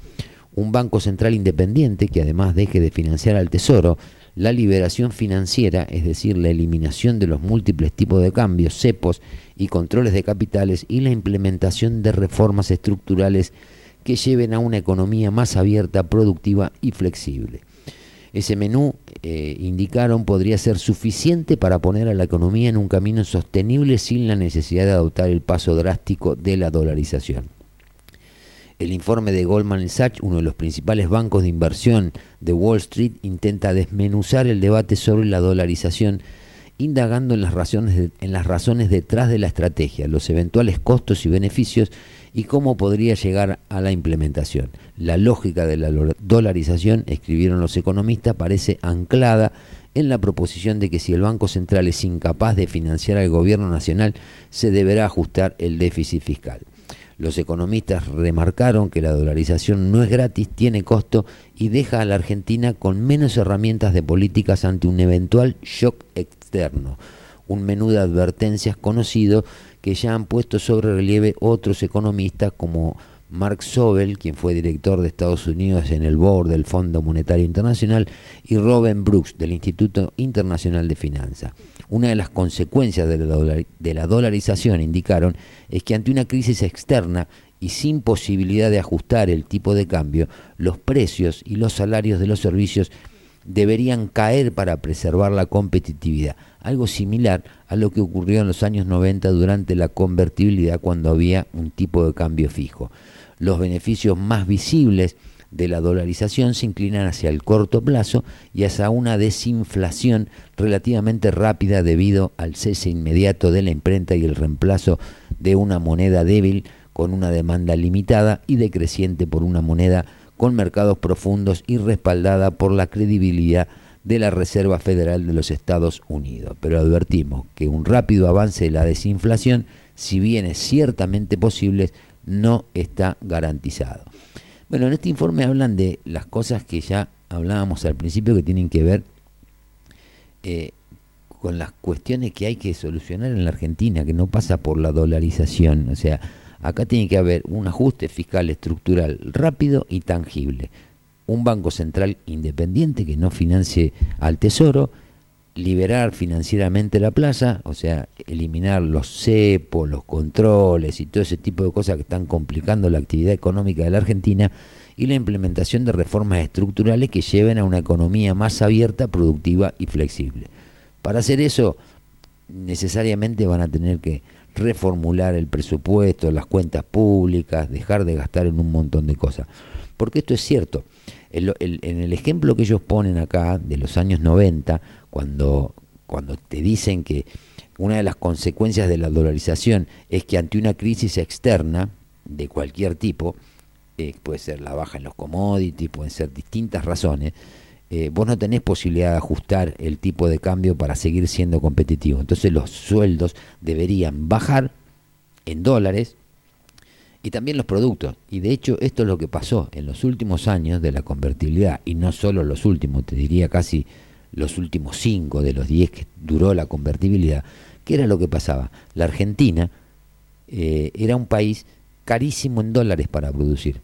un banco central independiente que además deje de financiar al Tesoro, la liberación financiera, es decir, la eliminación de los múltiples tipos de cambios, cepos y controles de capitales y la implementación de reformas estructurales que lleven a una economía más abierta, productiva y flexible. Ese menú, eh, indicaron, podría ser suficiente para poner a la economía en un camino sostenible sin la necesidad de adoptar el paso drástico de la dolarización. El informe de Goldman Sachs, uno de los principales bancos de inversión de Wall Street, intenta desmenuzar el debate sobre la dolarización, indagando en las razones, detrás de la estrategia, los eventuales costos y beneficios y cómo podría llegar a la implementación. La lógica de la dolarización, escribieron los economistas, parece anclada en la proposición de que si el Banco Central es incapaz de financiar al gobierno nacional, se deberá ajustar el déficit fiscal. Los economistas remarcaron que la dolarización no es gratis, tiene costo y deja a la Argentina con menos herramientas de políticas ante un eventual shock externo. Un menú de advertencias conocido que ya han puesto sobre relieve otros economistas como Mark Sobel, quien fue director de Estados Unidos en el board del Fondo Monetario Internacional, y Robin Brooks, del Instituto Internacional de Finanzas. Una de las consecuencias de la, de la dolarización, indicaron, es que ante una crisis externa y sin posibilidad de ajustar el tipo de cambio, los precios y los salarios de los servicios deberían caer para preservar la competitividad algo similar a lo que ocurrió en los años 90 durante la convertibilidad cuando había un tipo de cambio fijo. Los beneficios más visibles de la dolarización se inclinan hacia el corto plazo y hacia una desinflación relativamente rápida debido al cese inmediato de la imprenta y el reemplazo de una moneda débil con una demanda limitada y decreciente por una moneda con mercados profundos y respaldada por la credibilidad de la Reserva Federal de los Estados Unidos. Pero advertimos que un rápido avance de la desinflación, si bien es ciertamente posible, no está garantizado. Bueno, en este informe hablan de las cosas que ya hablábamos al principio que tienen que ver eh, con las cuestiones que hay que solucionar en la Argentina, que no pasa por la dolarización. O sea, acá tiene que haber un ajuste fiscal estructural rápido y tangible un banco central independiente que no financie al Tesoro, liberar financieramente la plaza, o sea, eliminar los cepos, los controles y todo ese tipo de cosas que están complicando la actividad económica de la Argentina y la implementación de reformas estructurales que lleven a una economía más abierta, productiva y flexible. Para hacer eso, necesariamente van a tener que reformular el presupuesto, las cuentas públicas, dejar de gastar en un montón de cosas. Porque esto es cierto, en el ejemplo que ellos ponen acá de los años 90, cuando, cuando te dicen que una de las consecuencias de la dolarización es que ante una crisis externa de cualquier tipo, eh, puede ser la baja en los commodities, pueden ser distintas razones, eh, vos no tenés posibilidad de ajustar el tipo de cambio para seguir siendo competitivo. Entonces los sueldos deberían bajar en dólares y también los productos. Y de hecho esto es lo que pasó en los últimos años de la convertibilidad, y no solo los últimos, te diría casi los últimos cinco de los diez que duró la convertibilidad, ¿qué era lo que pasaba? La Argentina eh, era un país carísimo en dólares para producir.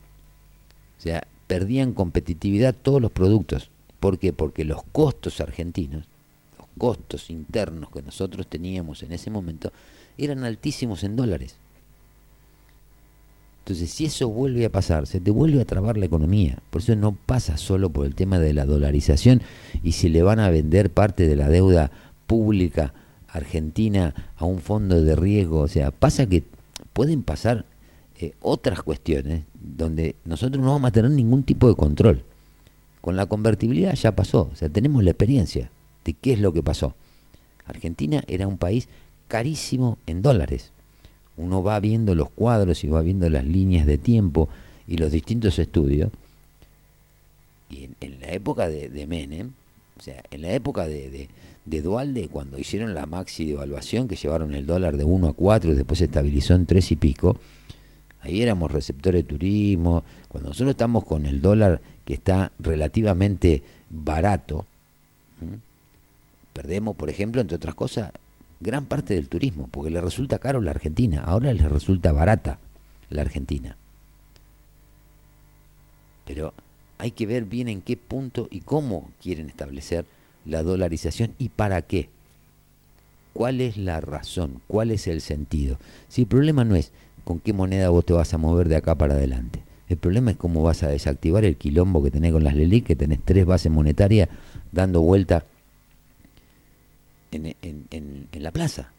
O sea, perdían competitividad todos los productos. ¿Por qué? Porque los costos argentinos, los costos internos que nosotros teníamos en ese momento, eran altísimos en dólares. Entonces, si eso vuelve a pasar, se te vuelve a trabar la economía. Por eso no pasa solo por el tema de la dolarización y si le van a vender parte de la deuda pública argentina a un fondo de riesgo. O sea, pasa que pueden pasar eh, otras cuestiones donde nosotros no vamos a tener ningún tipo de control. Con la convertibilidad ya pasó, o sea, tenemos la experiencia de qué es lo que pasó. Argentina era un país carísimo en dólares uno va viendo los cuadros y va viendo las líneas de tiempo y los distintos estudios. Y en, la época de, de Menem, o sea, en la época de, de, de Dualde, cuando hicieron la maxi devaluación, que llevaron el dólar de 1 a 4 y después se estabilizó en 3 y pico, ahí éramos receptores de turismo. Cuando nosotros estamos con el dólar que está relativamente barato, perdemos, por ejemplo, entre otras cosas, gran parte del turismo, porque le resulta caro la Argentina, ahora les resulta barata la Argentina. Pero hay que ver bien en qué punto y cómo quieren establecer la dolarización y para qué. ¿Cuál es la razón? ¿Cuál es el sentido? Si el problema no es con qué moneda vos te vas a mover de acá para adelante. El problema es cómo vas a desactivar el quilombo que tenés con las LELIC, que tenés tres bases monetarias dando vuelta en, la plaza.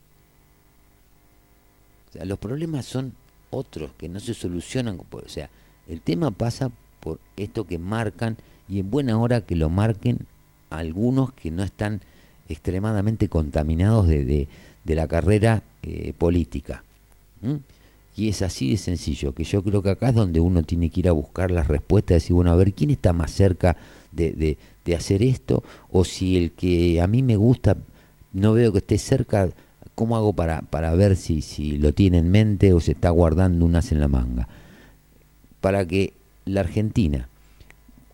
Los problemas son otros que no se solucionan. O sea, el tema pasa por esto que marcan y en buena hora que lo marquen algunos que no están extremadamente contaminados de, de- la carrera eh, política. Y es así de sencillo, que yo creo que acá es donde uno tiene que ir a buscar las respuestas, decir, bueno, a ver, ¿quién está más cerca de- de hacer esto? O si el que a mí me gusta no veo que esté cerca, ¿cómo hago para, para ver si, si lo tiene en mente o se está guardando un as en la manga? Para que la Argentina,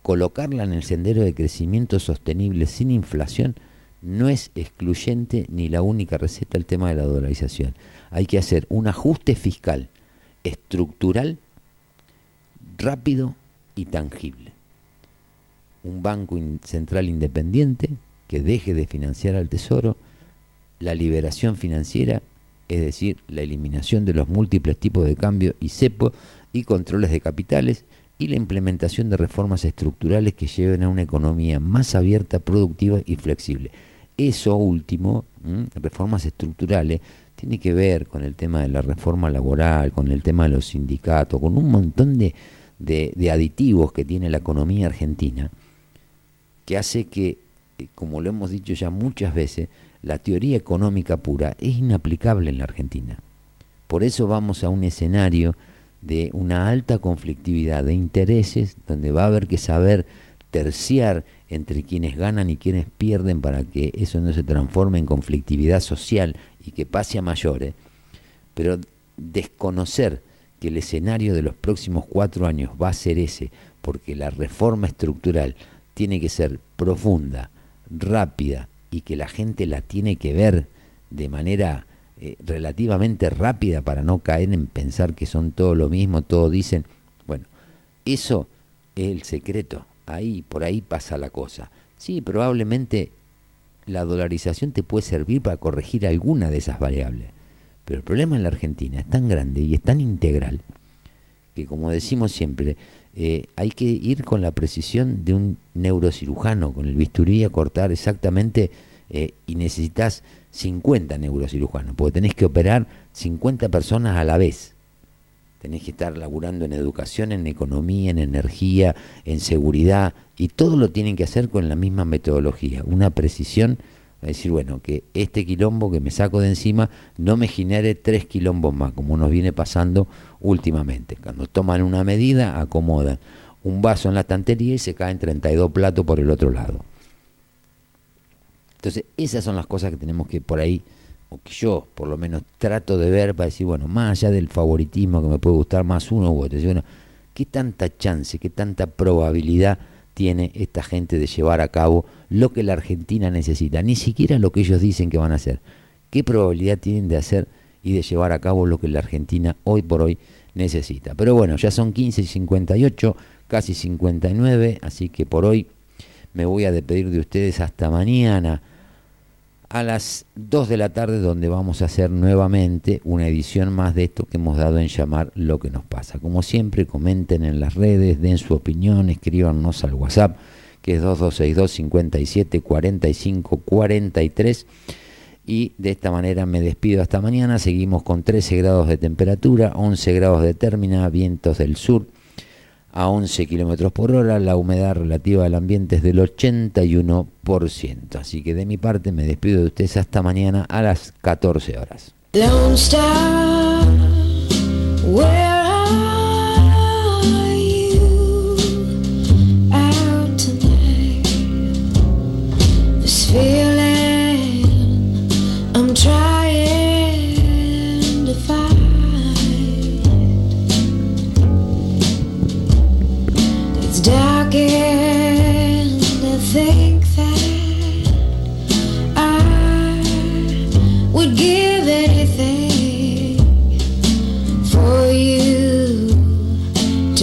colocarla en el sendero de crecimiento sostenible sin inflación, no es excluyente ni la única receta el tema de la dolarización. Hay que hacer un ajuste fiscal estructural, rápido y tangible. Un banco central independiente que deje de financiar al Tesoro, la liberación financiera, es decir, la eliminación de los múltiples tipos de cambio y cepo y controles de capitales y la implementación de reformas estructurales que lleven a una economía más abierta, productiva y flexible. Eso último, reformas estructurales, tiene que ver con el tema de la reforma laboral, con el tema de los sindicatos, con un montón de, de- de aditivos que tiene la economía argentina, que hace que, eh, como lo hemos dicho ya muchas veces, la teoría económica pura es inaplicable en la Argentina. Por eso vamos a un escenario de una alta conflictividad de intereses, donde va a haber que saber terciar entre quienes ganan y quienes pierden para que eso no se transforme en conflictividad social y que pase a mayores, pero desconocer que el escenario de los próximos cuatro años va a ser ese, porque la reforma estructural tiene que ser profunda, rápida y que la gente la tiene que ver de manera eh, relativamente rápida para no caer en pensar que son todo lo mismo, todo dicen, bueno, eso es el secreto, ahí, por ahí pasa la cosa. Sí, probablemente la dolarización te puede servir para corregir alguna de esas variables, pero el problema en la Argentina es tan grande y es tan integral que como decimos siempre, eh, hay que ir con la precisión de un neurocirujano, con el bisturí a cortar exactamente eh, y necesitas 50 neurocirujanos, porque tenés que operar 50 personas a la vez. Tenés que estar laburando en educación, en economía, en energía, en seguridad, y todo lo tienen que hacer con la misma metodología, una precisión, es decir, bueno, que este quilombo que me saco de encima no me genere tres quilombos más, como nos viene pasando últimamente. Cuando toman una medida, acomodan un vaso en la estantería y se caen 32 platos por el otro lado. Entonces, esas son las cosas que tenemos que por ahí, o que yo por lo menos trato de ver para decir, bueno, más allá del favoritismo que me puede gustar más uno u otro, decir, bueno, ¿qué tanta chance, qué tanta probabilidad tiene esta gente de llevar a cabo lo que la Argentina necesita? Ni siquiera lo que ellos dicen que van a hacer. ¿Qué probabilidad tienen de hacer y de llevar a cabo lo que la Argentina hoy por hoy necesita? Pero bueno, ya son 15 y 58, casi 59, así que por hoy me voy a despedir de ustedes hasta mañana a las 2 de la tarde donde vamos a hacer nuevamente una edición más de esto que hemos dado en llamar lo que nos pasa. Como siempre, comenten en las redes, den su opinión, escríbanos al WhatsApp que es 2262 57 45 43 y de esta manera me despido hasta mañana. Seguimos con 13 grados de temperatura, 11 grados de términa, vientos del sur a 11 kilómetros por hora, la humedad relativa del ambiente es del 81%. Así que de mi parte me despido de ustedes hasta mañana a las 14 horas.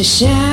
to share.